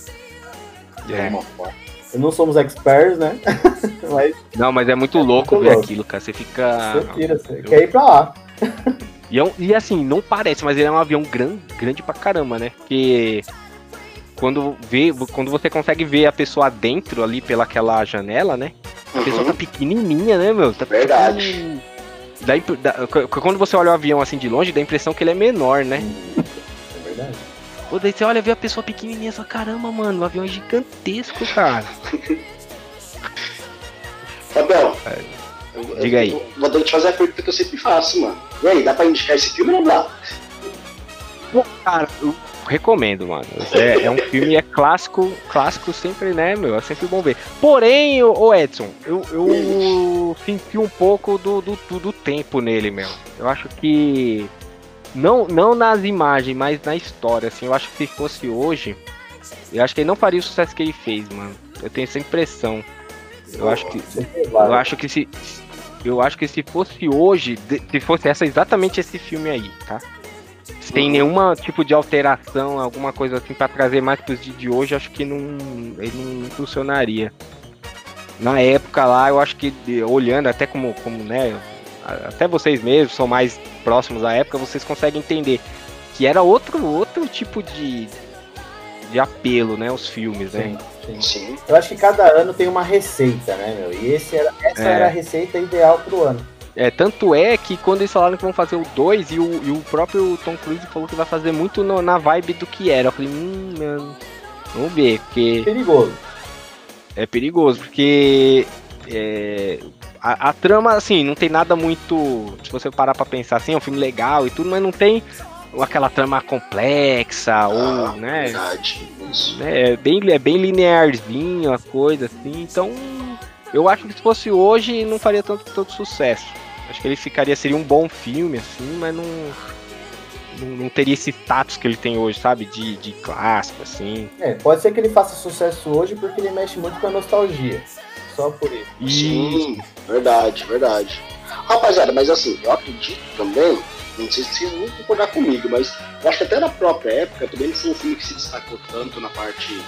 De É. alguma forma. Eu não somos experts, né? <laughs> Mas Não, mas é muito louco muito ver louco. aquilo, cara. Você fica. você tira, você quer ir pra lá. E, é um- e assim, não parece, mas ele é um avião gran, grande pra caramba, né? Porque quando, vê, quando você consegue ver a pessoa dentro ali pelaquela janela, né? A pessoa tá Uhum. pequenininha, né, meu? Tá Verdade. dá quando você olha o avião assim de longe, dá a impressão que ele é menor, né? É verdade. Pô, daí você olha, vê a pessoa pequenininha, só caramba, mano, o avião é gigantesco, cara. <laughs> Fabião, eu- É. Diga aí. eu Vou ter que te fazer a pergunta que eu sempre faço, mano. E aí, dá pra indicar esse filme ou não dá? Pô, cara, eu recomendo, mano. É, é um filme, é clássico, clássico sempre, né, meu? É sempre bom ver. Porém, ô, ô Edson, eu, eu senti um pouco do, do, do, do tempo nele, meu. Eu acho que. Não, não nas imagens, mas na história, assim. Eu acho que se fosse hoje, eu acho que ele não faria o sucesso que ele fez, mano. Eu tenho essa impressão. Eu acho que. Eu acho que se. Eu acho que se fosse hoje, se fosse essa exatamente esse filme aí, tá? Sem Uhum. nenhuma tipo de alteração, alguma coisa assim pra trazer mais pros dias de hoje, acho que não ele não funcionaria. Na época lá, eu acho que olhando até como como, né, até vocês mesmos são mais próximos da época, vocês conseguem entender que era outro outro tipo de de apelo, né, os filmes, né? Sim, sim. Eu acho que cada ano tem uma receita, né, meu? E esse era, essa É. era a receita ideal pro ano. É, tanto é que quando eles falaram que vão fazer o 2 e o, e o próprio Tom Cruise falou que vai fazer muito no- na vibe do que era. Eu falei, hum, mano, vamos ver, porque Perigoso. é perigoso, porque é, a, a trama, assim, não tem nada muito. Se você parar pra pensar assim, é um filme legal e tudo, mas não tem aquela trama complexa, Ah, ou, né? Verdade. Isso. né, É bem, é bem linearzinho a coisa, assim. Então, eu acho que se fosse hoje, não faria tanto, tanto sucesso. Acho que ele ficaria, seria um bom filme, assim, mas não, não, não teria esse status que ele tem hoje, sabe? De, de clássico, assim. É, pode ser que ele faça sucesso hoje porque ele mexe muito com a nostalgia. Só por isso. E Sim, verdade, verdade. Rapaziada, mas assim, eu acredito também, não sei se vocês vão concordar comigo, mas eu acho que até na própria época também não foi um filme que se destacou tanto na parte,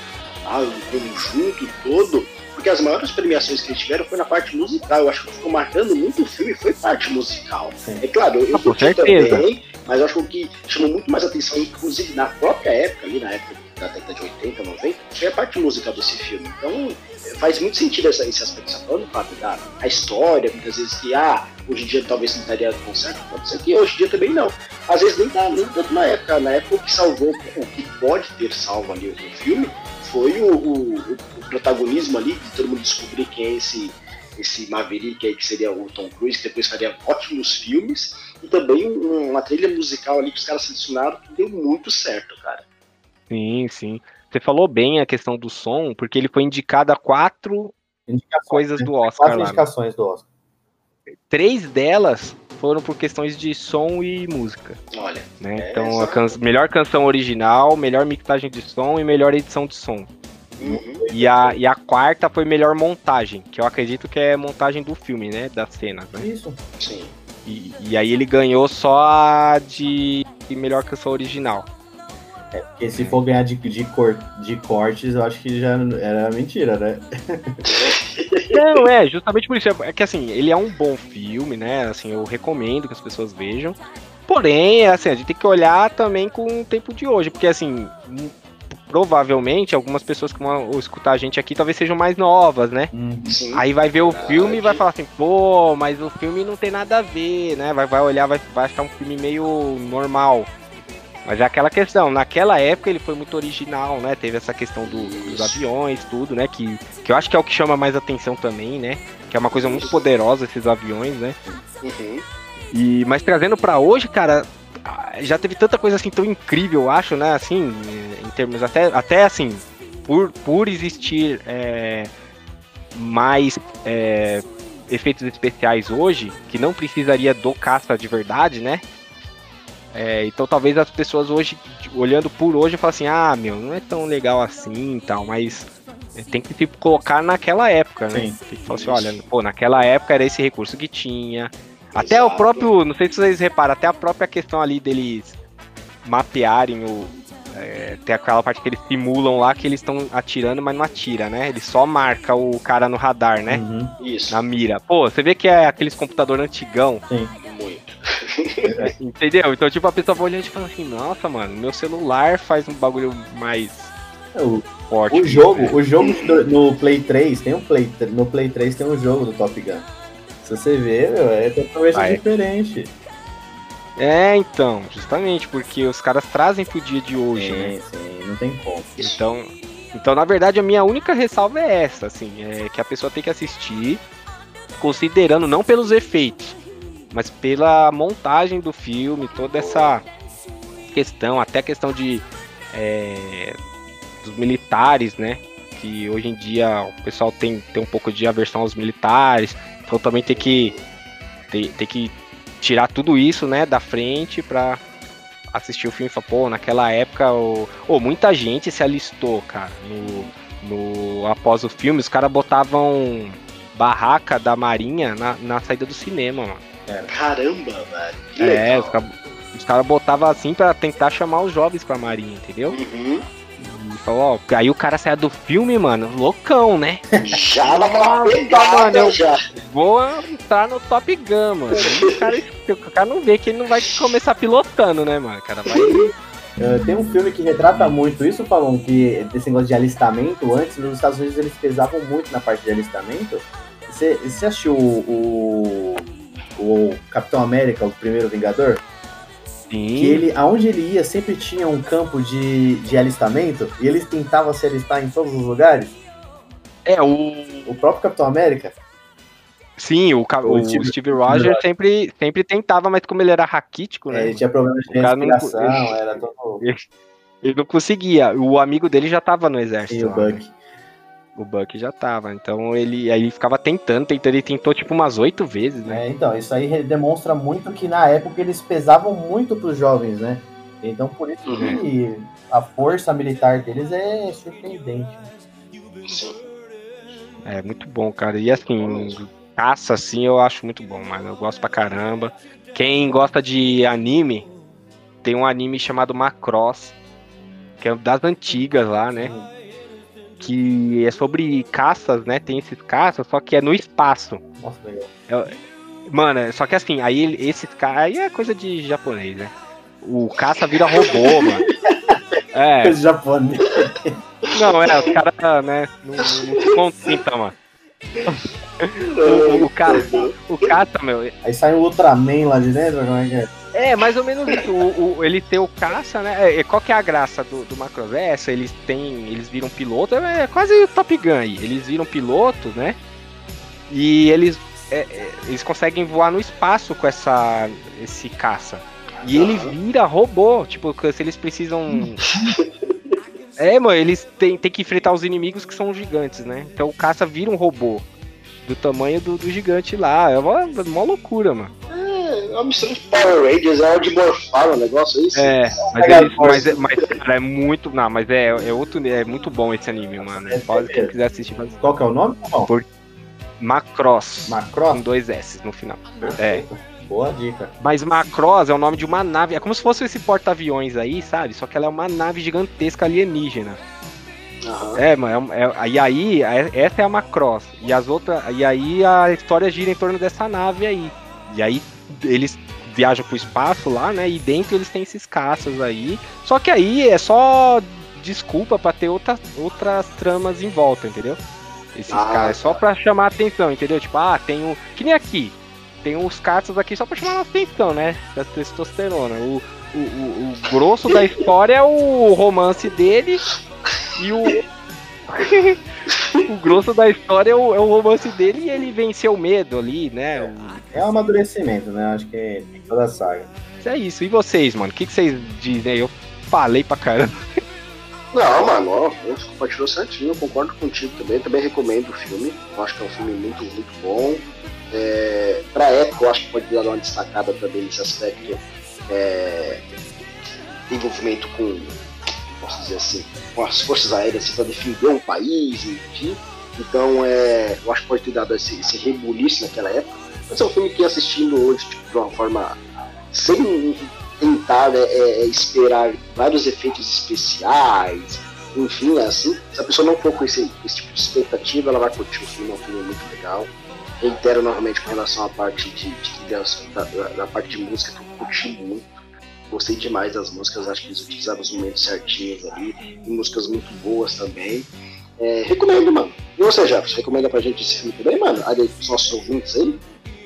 ah, o conjunto todo, porque as maiores premiações que eles tiveram foi na parte musical. Eu acho que ficou marcando muito o filme foi parte musical. Sim. É claro, eu, Ah, curti também, mas eu acho que o que chamou muito mais atenção, inclusive na própria época, ali na época da década de 80, 90, foi a parte musical desse filme. Então, faz muito sentido essa, esse aspecto você falando, Fábio, da a história, muitas vezes que, ah, hoje em dia talvez não estaria tão certo, pode ser que hoje em dia também não. Às vezes nem tá nem tanto na época. Na época o que salvou, o que pode ter salvo ali o filme foi o, o, o- protagonismo ali, de todo mundo descobrir quem é esse, esse Maverick aí, que seria o Tom Cruise, que depois faria ótimos filmes, e também um- uma trilha musical ali que os caras selecionaram que deu muito certo, cara. Sim, sim. Você falou bem a questão do som, porque ele foi indicado a quatro Indicações, coisas né? do Oscar Quatro lá. né? indicações do Oscar. Três delas foram por questões de som e música. Olha, Né? É, então, a can- melhor canção original, melhor mixagem de som e melhor edição de som. uhum, E a, e a quarta foi melhor montagem, que eu acredito que é montagem do filme, né? Das cenas, né? Isso. sim. E, e aí ele ganhou só a de melhor canção original. É, porque se for ganhar de, de, cor, de cortes, eu acho que já era mentira, né? <laughs> Não, é, justamente por isso. É que assim, ele é um bom filme, né? Assim, eu recomendo que as pessoas vejam. Porém, assim, a gente tem que olhar também com o tempo de hoje, porque assim, provavelmente algumas pessoas que vão escutar a gente aqui talvez sejam mais novas, né? Uhum. Aí vai ver o filme e vai falar assim, pô, mas o filme não tem nada a ver, né? Vai, vai olhar, vai, vai achar um filme meio normal. Mas é aquela questão, naquela época ele foi muito original, né? Teve essa questão do, dos aviões, tudo, né? Que, que eu acho que é o que chama mais atenção também, né? Que é uma coisa muito poderosa esses aviões, né? Uhum. E, mas trazendo para hoje, cara, já teve tanta coisa assim tão incrível, eu acho, né? Assim, em termos até, até assim, por, por existir é, mais é, efeitos especiais hoje, que não precisaria do caça de verdade, né? É, então talvez as pessoas hoje, olhando por hoje, falem assim, ah, meu, não é tão legal assim e tal, mas tem que tipo, colocar naquela época, né? Sim. Tem que falar assim, olha, pô, naquela época era esse recurso que tinha. Até Exato. o próprio, não sei se vocês reparam, até a própria questão ali deles mapearem o. É, tem aquela parte que eles simulam lá que eles estão atirando, mas não atira, né? Ele só marca o cara no radar, né? Uhum. Isso. Na mira. Pô, você vê que é aqueles computador antigão. Sim. É, <laughs> entendeu? Então, tipo, a pessoa vai olhando e fala assim, nossa, mano, meu celular faz um bagulho mais O, forte. o jogo, o jogo no Play 3, tem um Play, no Play 3 tem um jogo do Top Gun. Se você ver, meu, é totalmente Vai. diferente. É, então, justamente, porque os caras trazem pro dia de hoje, né? Sim, sim, não tem como. Então, então, na verdade, a minha única ressalva é essa, assim, é que a pessoa tem que assistir considerando não pelos efeitos, mas pela montagem do filme, toda essa questão, até a questão de é, dos militares, né? Que hoje em dia o pessoal tem, tem um pouco de aversão aos militares, então também tem que tem, tem que tirar tudo isso, né, da frente pra assistir o filme e falar, pô, naquela época, o... ô, muita gente se alistou, cara, no, no após o filme, os caras botavam barraca da marinha na, na saída do cinema, mano. Caramba, velho. Que É, legal. os caras cara botavam assim pra tentar chamar os jovens pra marinha, entendeu? Uhum. E falou, ó, aí o cara saia do filme, mano, loucão, né? Já naquela Nossa, pegada, mano, eu- já. Vou entrar no Top Gun, mano. O cara, o cara não vê que ele não vai começar pilotando, né, mano? O cara vai. <laughs> Uh, tem um filme que retrata muito isso, falando que desse negócio de alistamento, antes nos Estados Unidos eles pesavam muito na parte de alistamento. Você, você assistiu o, o, o Capitão América, o primeiro Vingador? Que Sim. ele, aonde ele ia, sempre tinha um campo de, de alistamento, e eles tentavam se alistar em todos os lugares. É, o. O próprio Capitão América, Sim, o, O o Steve- Steve, Rogers sempre, sempre tentava, mas como ele era raquítico, é, né? ele tinha problemas de O cara não- respiração, era todo. <laughs> Ele não conseguia. O amigo dele já tava no exército. E o lá, né? O Buck já tava. Então ele aí ele ficava tentando, tentando. Ele tentou tipo umas oito vezes, né? É, então, isso aí demonstra muito que na época eles pesavam muito pros jovens, né? Então por isso Uhum. que a força militar deles é surpreendente. É muito bom, cara. E assim, caça assim eu acho muito bom, mano. Eu gosto pra caramba. Quem gosta de anime, tem um anime chamado Macross, que é das antigas lá, né? Que é sobre caças, né? Tem esses caças, só que é no espaço. Nossa, legal. Mano, é- só que assim, aí esses caras. Aí é coisa de japonês, né? O caça vira robô, <laughs> mano. É, Coisa japonês. não, é, os caras, né? Não, não se contentam, mano. O, o, cara, o <laughs> caça, meu, Aí sai um Ultraman lá de dentro, como é que é? É, mais ou menos isso. O, o- ele tem o caça, né? É, qual que é a graça do, do Macross? É essa, eles têm. Eles viram piloto, é quase o Top Gun aí. Eles viram piloto, né? E eles. é, é, eles conseguem voar no espaço com essa, esse caça. E ele vira robô, tipo, se eles precisam. <laughs> É, mano, eles têm, têm que enfrentar os inimigos que são gigantes, né? Então o caça vira um robô. Do tamanho do, do gigante lá. É uma, uma loucura, mano. É uma mistura de Power Rangers, é onde morfaram o negócio, é isso? É, mas, mas, é- mas, cara, é muito. Não, mas é, é outro. É muito bom esse anime, mano. É Pode, quem quiser assistir, faz Qual que é o nome? Bom, Macross. Macross. Com dois S no final. É. Boa dica. Mas Macross é o nome de uma nave. É como se fosse esse porta-aviões aí, sabe? Só que ela é uma nave gigantesca alienígena. Aham. É, mano. É, é- e aí, é- essa é a Macross. E as outras. E aí a história gira em torno dessa nave aí. E aí eles viajam pro espaço lá, né? E dentro eles têm esses caças aí. Só que aí é só desculpa pra ter outra, outras tramas em volta, entendeu? Esses Ah, caras, é só tá. pra chamar a atenção, entendeu? Tipo, ah, tem o. Que nem aqui. Tem os caças aqui só pra chamar a atenção, né? Da testosterona. O, o, o, o grosso da história é o romance dele e o. <laughs> o grosso da história é o, é o romance dele e ele venceu o medo ali, né? O- É um amadurecimento, né? Acho que é em toda a saga. Isso é isso. E vocês, mano? O que, que vocês dizem aí? Eu falei pra caramba. Não, mano, eu compartilhou certinho, eu concordo contigo também. Também recomendo o filme. Eu acho que é um filme muito, muito bom. É, pra época, eu acho que pode dar uma destacada também nesse aspecto. É, envolvimento com, posso dizer assim, com as forças aéreas assim, para defender um país, enfim. Então, é, eu acho que pode ter dado esse, esse rebuliço naquela época. Mas é um filme que assistindo hoje, tipo, de uma forma sem tentar né, é, é, esperar vários efeitos especiais, enfim, é assim. Se a pessoa não for com esse, esse tipo de expectativa, ela vai curtir o filme, é um filme muito legal. Reitero novamente com relação à parte de, de- da, da- da parte de música que eu curti muito. Gostei demais das músicas, acho que eles utilizaram os momentos certinhos ali, músicas muito boas também. É, recomendo, mano. E você, Jefferson, recomenda pra gente esse filme também, mano? Ali pros nossos ouvintes aí?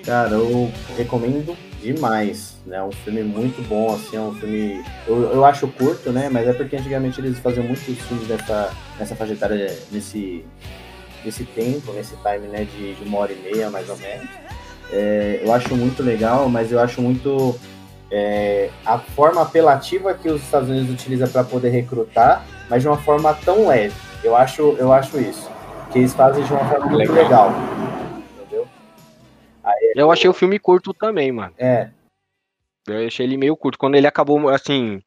Cara, eu recomendo demais, né? É um filme muito bom, assim, é um filme. Eu, eu acho curto, né? Mas é porque antigamente eles faziam muitos filmes nessa, nessa faixa etária, nesse, nesse tempo, nesse time, né? De, de uma hora e meia, mais ou menos. É, eu acho muito legal, mas eu acho muito. é, a forma apelativa que os Estados Unidos utilizam para poder recrutar, mas de uma forma tão leve. Eu acho, eu acho isso. Que eles fazem de uma forma muito Legal. legal. Entendeu? Eu achei o filme curto também, mano. É, Eu achei ele meio curto. Quando ele acabou, assim.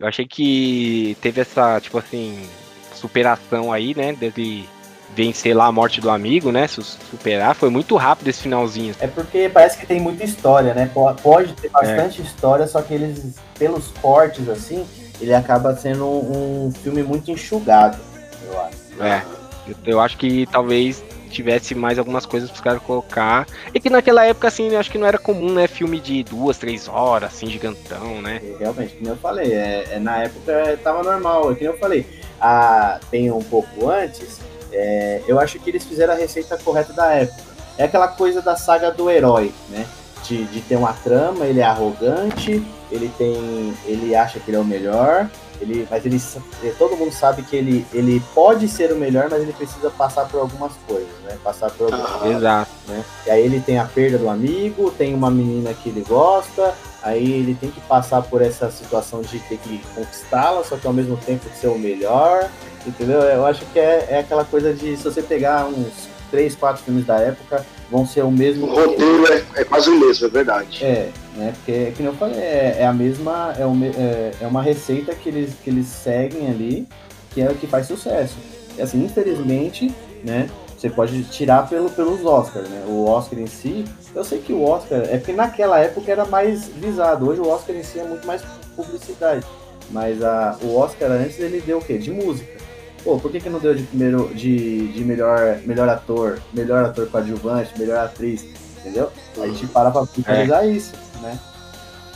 Eu achei que teve essa, tipo assim, superação aí, né? Dele vencer lá a morte do amigo, né? su- Superar. Foi muito rápido esse finalzinho. É porque parece que tem muita história, né? Po- Pode ter bastante história, só que eles, pelos cortes, assim, ele acaba sendo um, filme muito enxugado, eu acho. É. Eu, eu acho que talvez tivesse mais algumas coisas pros caras colocar. E que naquela época, assim, eu acho que não era comum, né? Filme de duas, três horas, assim, gigantão, né? E realmente, como eu falei, é, é- na época é, tava normal, é que eu falei. A, tem um pouco antes, é, eu acho que eles fizeram a receita correta da época. É aquela coisa da saga do herói, né? De, de ter uma trama, ele é arrogante, ele tem. ele acha que ele é o melhor, ele, mas ele, eh, todo mundo sabe que ele, ele pode ser o melhor, mas ele precisa passar por algumas coisas, né? Passar por algumas Ah, Exato. né? E aí ele tem a perda do amigo, tem uma menina que ele gosta, aí ele tem que passar por essa situação de ter que conquistá-la, só que ao mesmo tempo ser o melhor, entendeu? Eu acho que é, é aquela coisa de se você pegar uns três, quatro filmes da época, vão ser o mesmo. O roteiro é, é quase o mesmo, é verdade. É, né? Porque, que nem eu falei, é, é a mesma. É, me- é, é uma receita que eles, que eles seguem ali, que é o que faz sucesso. E assim, infelizmente, né? Você pode tirar pelo, pelos Oscars, né? O Oscar em si, eu sei que o Oscar. É porque naquela época era mais visado. Hoje o Oscar em si é muito mais publicidade. Mas a, o Oscar antes ele deu o quê? De música. Pô, por que, que não deu de primeiro de, de melhor, melhor ator, melhor ator coadjuvante, melhor atriz? Entendeu? A gente para pra visualizar isso, né?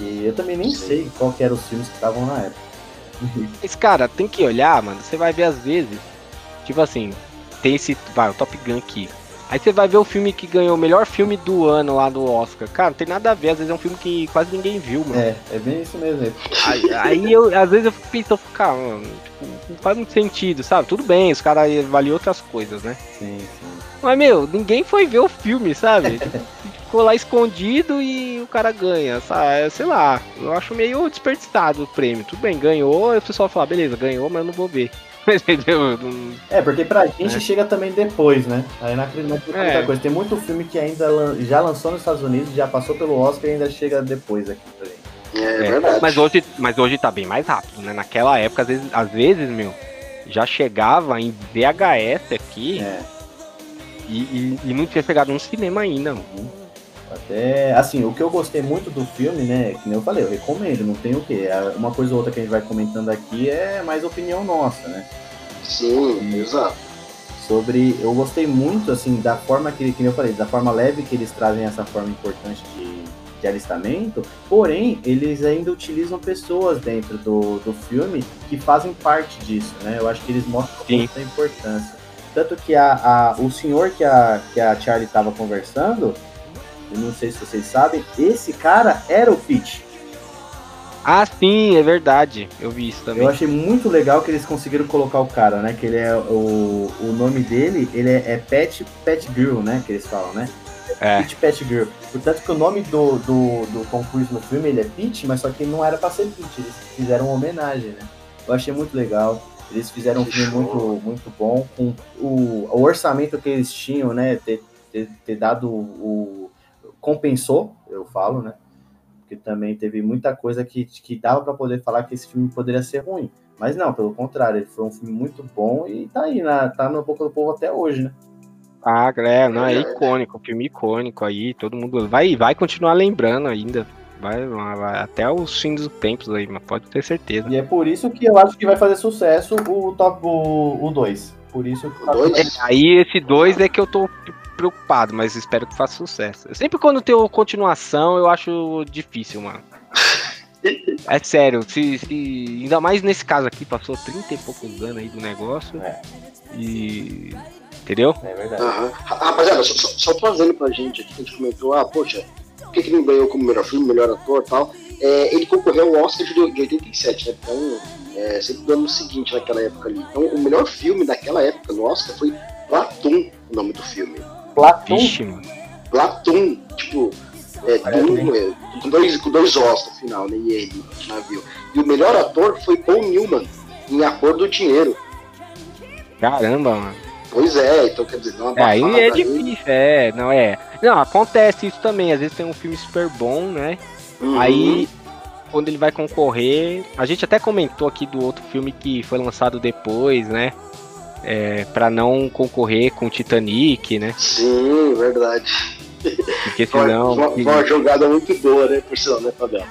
E eu também nem sei qual que eram os filmes que estavam na época. <laughs> Mas, cara, tem que olhar, mano. Você vai ver às vezes. Tipo assim, tem esse. Vai, o Top Gun aqui. Aí você vai ver o filme que ganhou o melhor filme do ano lá do Oscar. Cara, não tem nada a ver. Às vezes é um filme que quase ninguém viu, mano. É, é bem isso mesmo. é. <laughs> Aí, aí eu, às vezes eu fico pensando, cara, mano, tipo, não faz muito sentido, sabe? Tudo bem, os caras avaliam outras coisas, né? Sim, sim. Mas, meu, ninguém foi ver o filme, sabe? <laughs> Ficou lá escondido e o cara ganha, sabe? Sei lá, eu acho meio desperdiçado o prêmio. Tudo bem, ganhou, o pessoal fala, beleza, ganhou, mas eu não vou ver. <laughs> Entendeu? É, porque pra gente É. chega também depois, né? Aí na não tem É. muita coisa. Tem muito filme que ainda lan- já lançou nos Estados Unidos, já passou pelo Oscar e ainda chega depois aqui pra gente. É, É, verdade. Mas hoje, mas hoje tá bem mais rápido, né? Naquela época, às vezes, às vezes meu, já chegava em VHS aqui É. e, e- e não tinha chegado no cinema ainda, mano. Até, assim, o que eu gostei muito do filme, né, que nem eu falei, eu recomendo, não tem o quê. É, uma coisa ou outra que a gente vai comentando aqui é mais opinião nossa, né? Sim, exato. Sobre, eu gostei muito, assim, da forma que, que eu falei, da forma leve que eles trazem essa forma importante de, de alistamento, porém, eles ainda utilizam pessoas dentro do, do filme que fazem parte disso, né? Eu acho que eles mostram Sim. muita importância. Tanto que a, a, o senhor que a, que a Charlie estava conversando, eu não sei se vocês sabem, esse cara era o Pete. Ah, sim, é verdade. Eu vi isso também. Eu achei muito legal que eles conseguiram colocar o cara, né? Que ele é o, o nome dele, ele é, é Pet Pet Girl, né? Que eles falam, né? É. Pete Pet Girl. Portanto que o nome do, do, do Tom Cruise no filme ele é Pete, mas só que não era pra ser Pete, eles fizeram uma homenagem, né? Eu achei muito legal. Eles fizeram um filme muito, muito bom, com o, o orçamento que eles tinham, né? Ter, ter, ter dado o. compensou, eu falo, né? Porque também teve muita coisa que, que dava pra poder falar que esse filme poderia ser ruim. Mas não, pelo contrário, ele foi um filme muito bom e tá aí, na, tá na boca do povo até hoje, né? Ah, é, não, é icônico, filme icônico aí, todo mundo vai, vai continuar lembrando ainda. Vai, vai até os fins dos tempos aí, mas pode ter certeza. E é por isso que eu acho que vai fazer sucesso o top o 2. Por isso que O dois? É, aí esse dois é que eu tô preocupado, mas espero que faça sucesso. Sempre quando tem continuação, eu acho difícil, mano. É sério, se, se- ainda mais nesse caso aqui, passou 30 e poucos anos aí do negócio. É. E. Entendeu? É verdade. Ra- Rapaziada, só, só, trazendo pra gente aqui, que a gente comentou, ah, poxa, por que, que não ganhou como melhor filme, melhor ator e tal? É, ele concorreu ao Oscar de, de 87, né? Então, é, sempre do ano seguinte, naquela época ali. Então, o melhor filme daquela época no Oscar foi Platum, o nome do filme. Platum, Vixe, mano. Platum, tipo, é, é, com, dois, com dois Oscars no final, né? E ele, navio. E o melhor ator foi Paul Newman, em A Cor do Dinheiro. Caramba, mano. Pois é, então quer dizer, uma É, aí é aí. difícil, é, não é. Não, acontece isso também. Às vezes tem um filme super bom, né? Uhum. Aí, quando ele vai concorrer, a gente até comentou aqui do outro filme que foi lançado depois, né? É, para não concorrer com Titanic, né? Sim, verdade. Porque senão. uma, foi uma jogada muito boa, né, por sinal, né, Fabiano?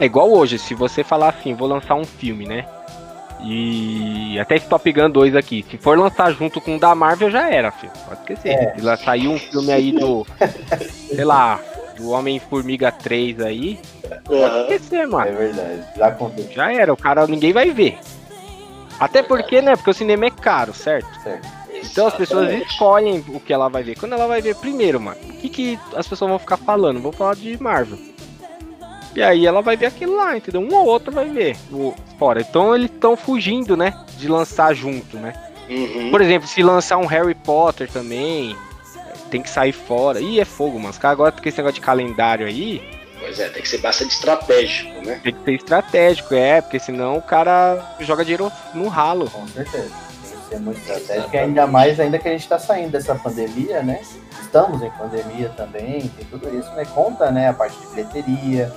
É igual hoje, se você falar assim, vou lançar um filme, né? E até esse Top Gun 2 aqui, se for lançar junto com o da Marvel, já era, filho. Pode esquecer. É. Se lá saiu um filme aí do. sei lá, do Homem-Formiga 3 aí, pode esquecer, é mano. verdade. Já aconteceu. Já era, o cara ninguém vai ver. Até porque, né? Porque o cinema é caro, certo? Certo. Então as pessoas escolhem o que ela vai ver. Quando ela vai ver primeiro, mano, o que, que as pessoas vão ficar falando? Vão falar de Marvel. E aí ela vai ver aquilo lá, entendeu? Um ou outro vai ver o fora. Então eles estão fugindo, né? De lançar junto, né? Uhum. Por exemplo, se lançar um Harry Potter também, tem que sair fora. Ih, é fogo, mano. Os caras agora com esse negócio de calendário aí, Pois é, tem que ser bastante estratégico, né? tem que ser estratégico, é, porque senão o cara joga dinheiro no ralo. Com certeza. Tem que ser muito estratégico. E ainda mais ainda que a gente está saindo dessa pandemia, né? Estamos em pandemia também, tem tudo isso, né? Conta, né? A parte de bilheteria,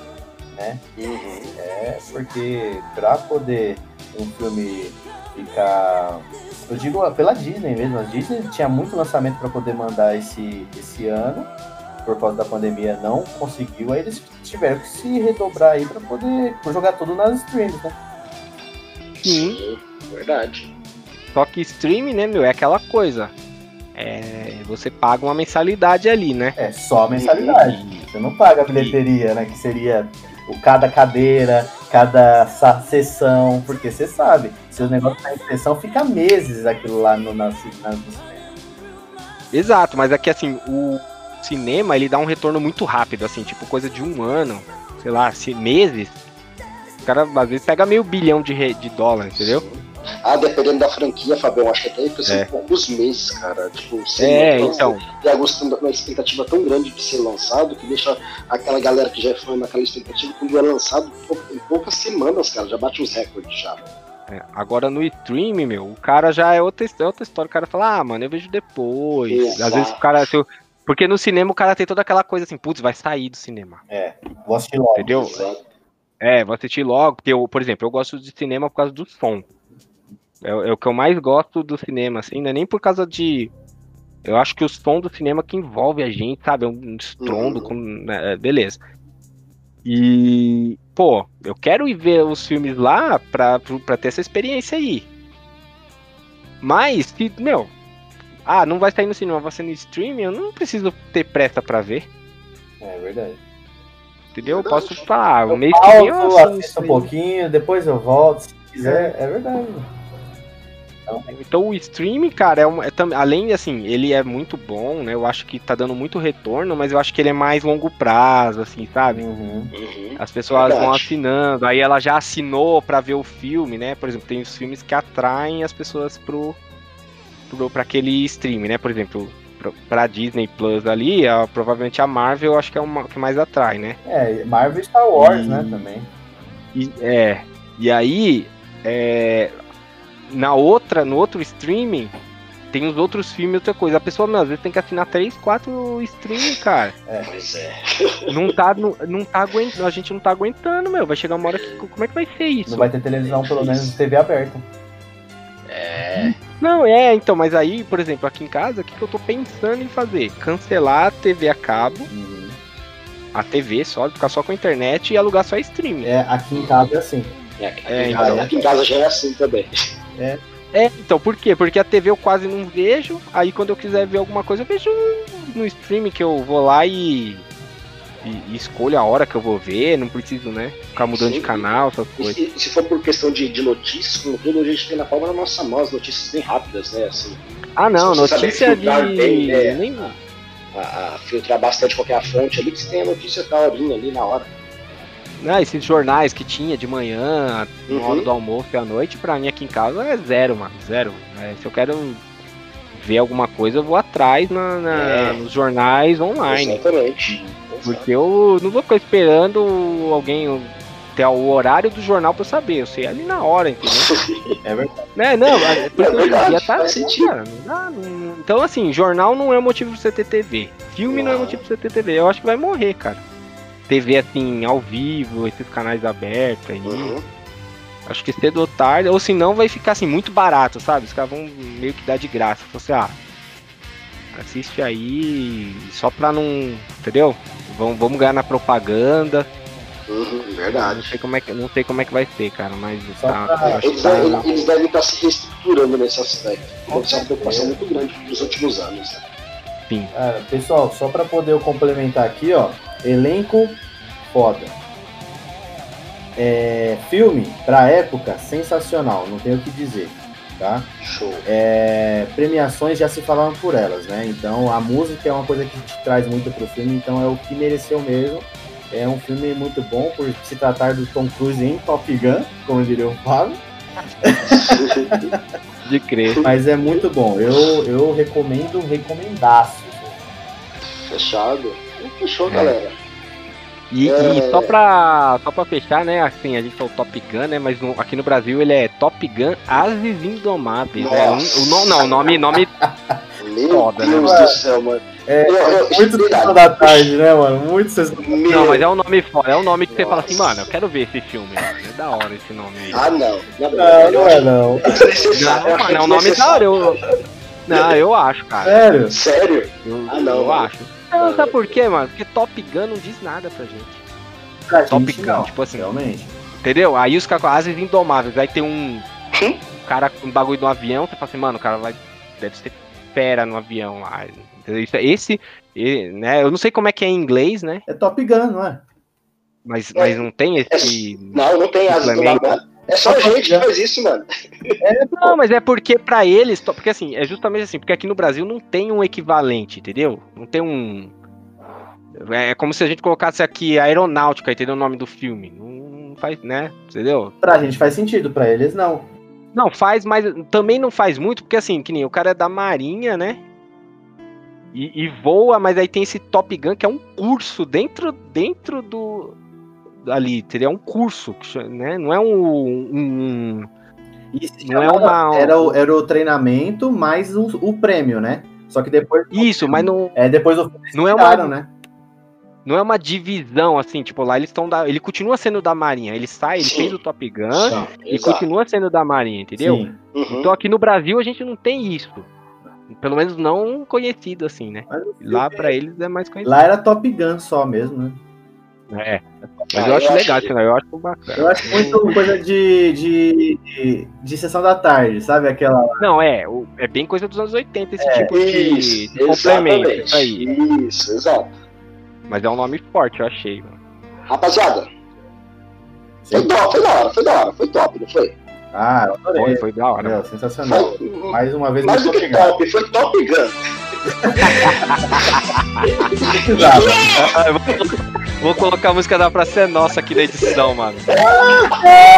né? Uhum. É, porque para poder um filme ficar. Eu digo pela Disney mesmo, a Disney tinha muito lançamento para poder mandar esse, esse ano, por causa da pandemia não conseguiu, aí eles tiveram que se redobrar aí para poder jogar tudo nas streams, né? Sim. verdade. Só que streaming, né, meu, é aquela coisa. É, você paga uma mensalidade ali, né? É só a mensalidade. Você não paga a bilheteria, né? Que seria o cada cadeira, cada sessão, porque você sabe, se o negócio tá em sessão, fica meses aquilo lá no, na, na. Exato, mas aqui assim, o cinema ele dá um retorno muito rápido, assim, tipo coisa de um ano, sei lá, se- meses. O cara às vezes pega meio bilhão de, de dólar, entendeu? Ah, dependendo da franquia, Fabião, acho que até coisa É. em poucos meses, cara. Tipo, sem É, então. Tem a gostando uma expectativa tão grande de ser lançado que deixa aquela galera que já é fã naquela expectativa quando é lançado em poucas semanas, cara, já bate uns recordes já. É, agora no stream, meu, o cara já é outra, é outra história. O cara fala, ah, mano, eu vejo depois. Às Exato. vezes o cara. se eu- Porque no cinema o cara tem toda aquela coisa assim, putz, vai sair do cinema. Vou assistir logo. Entendeu? Exato. É, vou assistir logo, porque eu, por exemplo, eu gosto de cinema por causa do som. É, o- é o que eu mais gosto do cinema, assim, não é nem por causa de Eu acho que o som do cinema que envolve a gente, sabe? É um estrondo, Uhum. com, né, é, beleza. E, pô, eu quero ir ver os filmes lá pra, pra ter essa experiência aí. Mas, meu, ah, não vai sair no cinema, vai ser no streaming, eu não preciso ter pressa pra ver. É verdade. Entendeu? Eu Verdade. posso falar, o Eu mês que vem eu assisto assisto um pouquinho, depois eu volto, se quiser. É verdade. Então o streaming, cara, é, uma, é tam- além de assim, ele é muito bom, né? Eu acho que tá dando muito retorno, mas eu acho que ele é mais longo prazo, assim, sabe? Uhum. Uhum. As pessoas vão Verdade. assinando, aí ela já assinou pra ver o filme, né? Por exemplo, tem os filmes que atraem as pessoas pro, pro pra aquele streaming, né? Por exemplo, pra Disney Plus ali, a- provavelmente a Marvel eu acho que é uma que mais atrai, né? É, Marvel e Star Wars, E- né, também. E, é, e aí, é, na outra, no outro streaming, tem os outros filmes e outra coisa. A pessoa, meu, às vezes tem que assinar 3, 4 streaming, cara. Pois é. Não tá, não, não tá aguentando, a gente não tá aguentando, meu. Vai chegar uma hora que, como é que vai ser isso? Não vai ter televisão, pelo menos TV aberta. É. Não, é, então, mas aí, por exemplo, aqui em casa, o que, que eu tô pensando em fazer? Cancelar a TV a cabo, Uhum. a TV só, ficar só com a internet e alugar só streaming. É, aqui em casa é assim. É, aqui, É, em casa, então. aqui em casa já é assim também. É, então, por quê? Porque a TV eu quase não vejo, aí quando eu quiser ver alguma coisa, eu vejo no streaming que eu vou lá e, e, e escolho a hora que eu vou ver, não preciso, né, ficar mudando de Sim. canal, essas E coisas. se, se for por questão de, de notícias, como tudo, a gente tem na palma da nossa mão as notícias bem rápidas, né? Assim, Ah, não, notícia de... bem, é. Nem... a, a filtrar bastante qualquer fonte ali, que você tem a notícia da horinha ali na hora. Ah, esses jornais que tinha de manhã, na hora Uhum. do almoço e à noite, pra mim aqui em casa é zero, mano, zero. É, se eu quero ver alguma coisa, eu vou atrás na, na- É. nos jornais online. Exatamente. Porque eu não vou ficar esperando alguém ter o horário do jornal pra eu saber. Eu sei ali na hora, entendeu? <laughs> É verdade. né? Não, é porque É hoje em verdade, dia tá assim, cara, não não- Então, assim, jornal não é motivo pra você ter TV. Filme não é Não. motivo pra você ter TV. Eu acho que vai morrer, cara. TV, assim, ao vivo, esses canais abertos aí. Uhum. Acho que cedo ou tarde, ou senão vai ficar assim, muito barato, sabe? Os caras vão meio que dar de graça. Você, ah, assiste aí só pra não. Entendeu? Vamos, vamos ganhar na propaganda. Uhum, Não verdade. sei como é que, não sei como é que vai ser, cara, mas tá, pra- eu acho que Eles, tá- devem, eles devem estar se reestruturando nesse aspecto. Com Deve ser uma preocupação muito grande nos últimos anos. Né? sim. Cara, pessoal, só pra poder eu complementar aqui, ó. Elenco foda. É, filme, pra época, sensacional, não tenho o que dizer, tá? Show. É, premiações já se falaram por elas, né? Então a música é uma coisa que te traz muito pro filme, então é o que mereceu mesmo. É um filme muito bom por se tratar do Tom Cruise em Top Gun, como diria o Fábio, <laughs> De crer. mas é muito bom. Eu, eu recomendo, recomendaço. Fechado. Fechou, É. galera. E, É. e só pra, só pra fechar, né? Assim, a gente falou Top Gun, né? Mas no- aqui no Brasil ele é Top Gun Ases Indomáveis. É um, Nossa. o, no- não, o nome, nome Meu Foda, né, Deus do céu, mano. É, Eu- eu- muito verdade. sessão da tarde, né, mano? Muito sessão Meu- Não, mas é um nome foda, é um nome que você fala assim, Nossa. mano, eu quero ver esse filme, mano. É da hora esse nome aí. Ah, não. Não, Não, não é não. <laughs> É desnecessário. Não, mano, é um nome da hora. Eu... Não, eu acho, cara. Sério? Sério? Eu, Ah, não, eu mano. acho. Não, sabe por quê, mano? Porque Top Gun não diz nada pra gente. Pra Top gente, Gun, não, tipo assim. Realmente. Entendeu? Aí os caras com asas indomáveis. Aí tem um, Hum? um cara com um bagulho no avião, você fala assim, mano, o cara vai. Deve ser fera no avião lá. Entendeu? Isso- Esse, e, né? Eu não sei como é que é em inglês, né? É Top Gun, não é? Mas, mas não tem esse. Não, não tem asas lado. É só a gente que faz isso, mano. Não, mas é porque pra eles. Porque assim, é justamente assim, porque aqui no Brasil não tem um equivalente, entendeu? Não tem um. É como se a gente colocasse aqui aeronáutica, entendeu? O nome do filme. Não faz, né? Entendeu? Pra gente faz sentido, pra eles não. Não, faz, mas também não faz muito, porque assim, que nem o cara é da Marinha, né? E, e voa, mas aí tem esse Top Gun que é um curso dentro, dentro do. Ali, teria um curso, né? Não é um. um- se Não é uma- Era o, era o treinamento mais o, o prêmio, né? Só que depois. isso, mas não, É, depois do não é uma. né? Não é uma divisão, assim, tipo, lá eles estão da. Ele continua sendo da Marinha. Ele sai, ele Sim. fez o Top Gun Sim, e exato. continua sendo da Marinha, entendeu? Sim. Uhum. Então aqui no Brasil a gente não tem isso. Pelo menos não conhecido assim, né? Lá filme- pra eles é mais conhecido. Lá era Top Gun só mesmo, né? É. Mas Ah, eu eu acho acho legal, assim, eu acho bacana. Eu acho muito coisa de, de, de, de sessão da tarde, sabe? Aquela. Não, é, é bem coisa dos anos 80 esse É, tipo de, Isso, de complemento, exatamente. isso aí. Isso, exato. Mas é um nome forte, eu achei, mano. Rapaziada, foi top, foi da hora, foi da hora, foi top, não foi? Ah. Foi, foi da hora. Meu, sensacional. Foi Mais uma vez mais do que top, foi Top Gun. <laughs> Vou, colocar a música da Praça é Nossa aqui na edição, mano.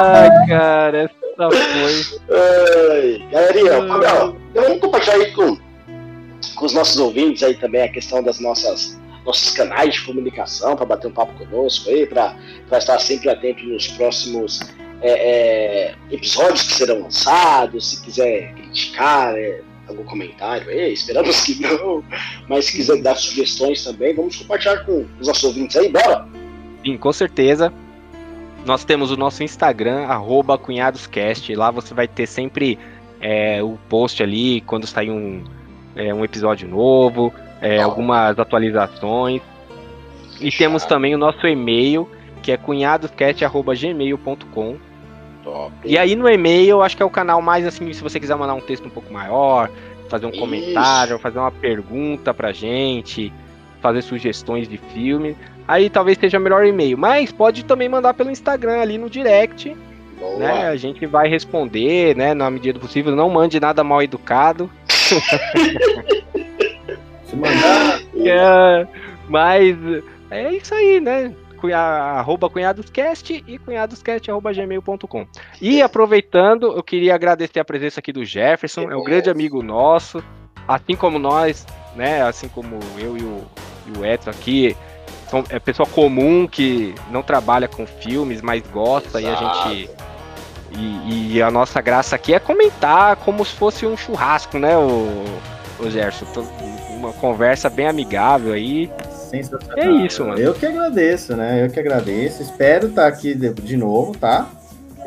Ai, cara, essa foi. Ai, galerinha, Fabião, então vamos compartilhar aí com, com os nossos ouvintes aí também a questão das nossas nossos canais de comunicação para bater um papo conosco aí, para estar sempre atento nos próximos é, é, episódios que serão lançados, se quiser criticar, é, algum comentário aí, esperamos que não, mas se quiser dar sugestões também, vamos compartilhar com os nossos ouvintes aí, bora! Sim, com certeza. Nós temos o nosso Instagram, arroba cunhadoscast. Lá você vai ter sempre é, o post ali quando sair um, é, um episódio novo, é, algumas atualizações. E temos também o nosso e-mail, que é cunhadoscast.gmail.com. Top. E aí no e-mail, eu acho que é o canal mais assim, se você quiser mandar um texto um pouco maior, fazer um Isso. comentário, fazer uma pergunta pra gente, fazer sugestões de filme, aí talvez seja melhor e-mail. Mas pode também mandar pelo Instagram ali no direct, Boa. né? A gente vai responder, né, na medida do possível. Não mande nada mal educado. <laughs> Se mandar. <laughs> É, mas é isso aí, né? Cunha, arroba cunhadoscast e cunhadoscast.gmail.com. E aproveitando, eu queria agradecer a presença aqui do Jefferson, é um grande amigo nosso, assim como nós, né? Assim como eu e o, e o Edson aqui, são, é pessoa comum que não trabalha com filmes, mas gosta e a Exato. gente. E, e a nossa graça aqui é comentar como se fosse um churrasco, né, o, o Gerson? Uma conversa bem amigável aí. Sensacional. É isso, mano. Eu que agradeço, né? Eu que agradeço. Espero estar aqui de, de novo, tá?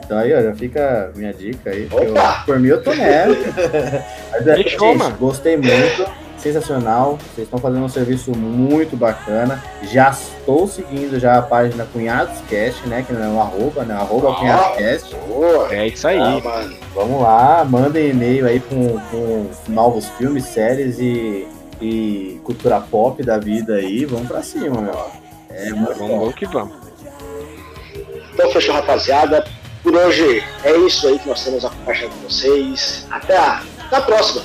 Então aí, ó, já fica a minha dica aí. eu- por mim eu tô nessa. <laughs> Mas, é, Fechou, gente, mano. Gostei muito. Sensacional. Vocês estão fazendo um serviço muito bacana. Já estou seguindo já a página Cunhadoscast, né? Que não é um arroba, né? Arroba Ah. Cunhadoscast. Boa! É isso aí. Ah, mano. Vamos lá, mandem e-mail aí com, com novos filmes, séries e, e cultura pop da vida aí. Vamos pra cima, meu. É muito Vamos, bom. vamos que vamos. Então fechou, rapaziada. Por hoje é isso aí que nós temos a compartilhar com vocês. Até a, até a próxima.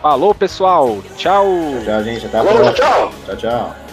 Falou, pessoal. Tchau. Tchau, gente. Até a Falou, próxima. tchau! Tchau, tchau.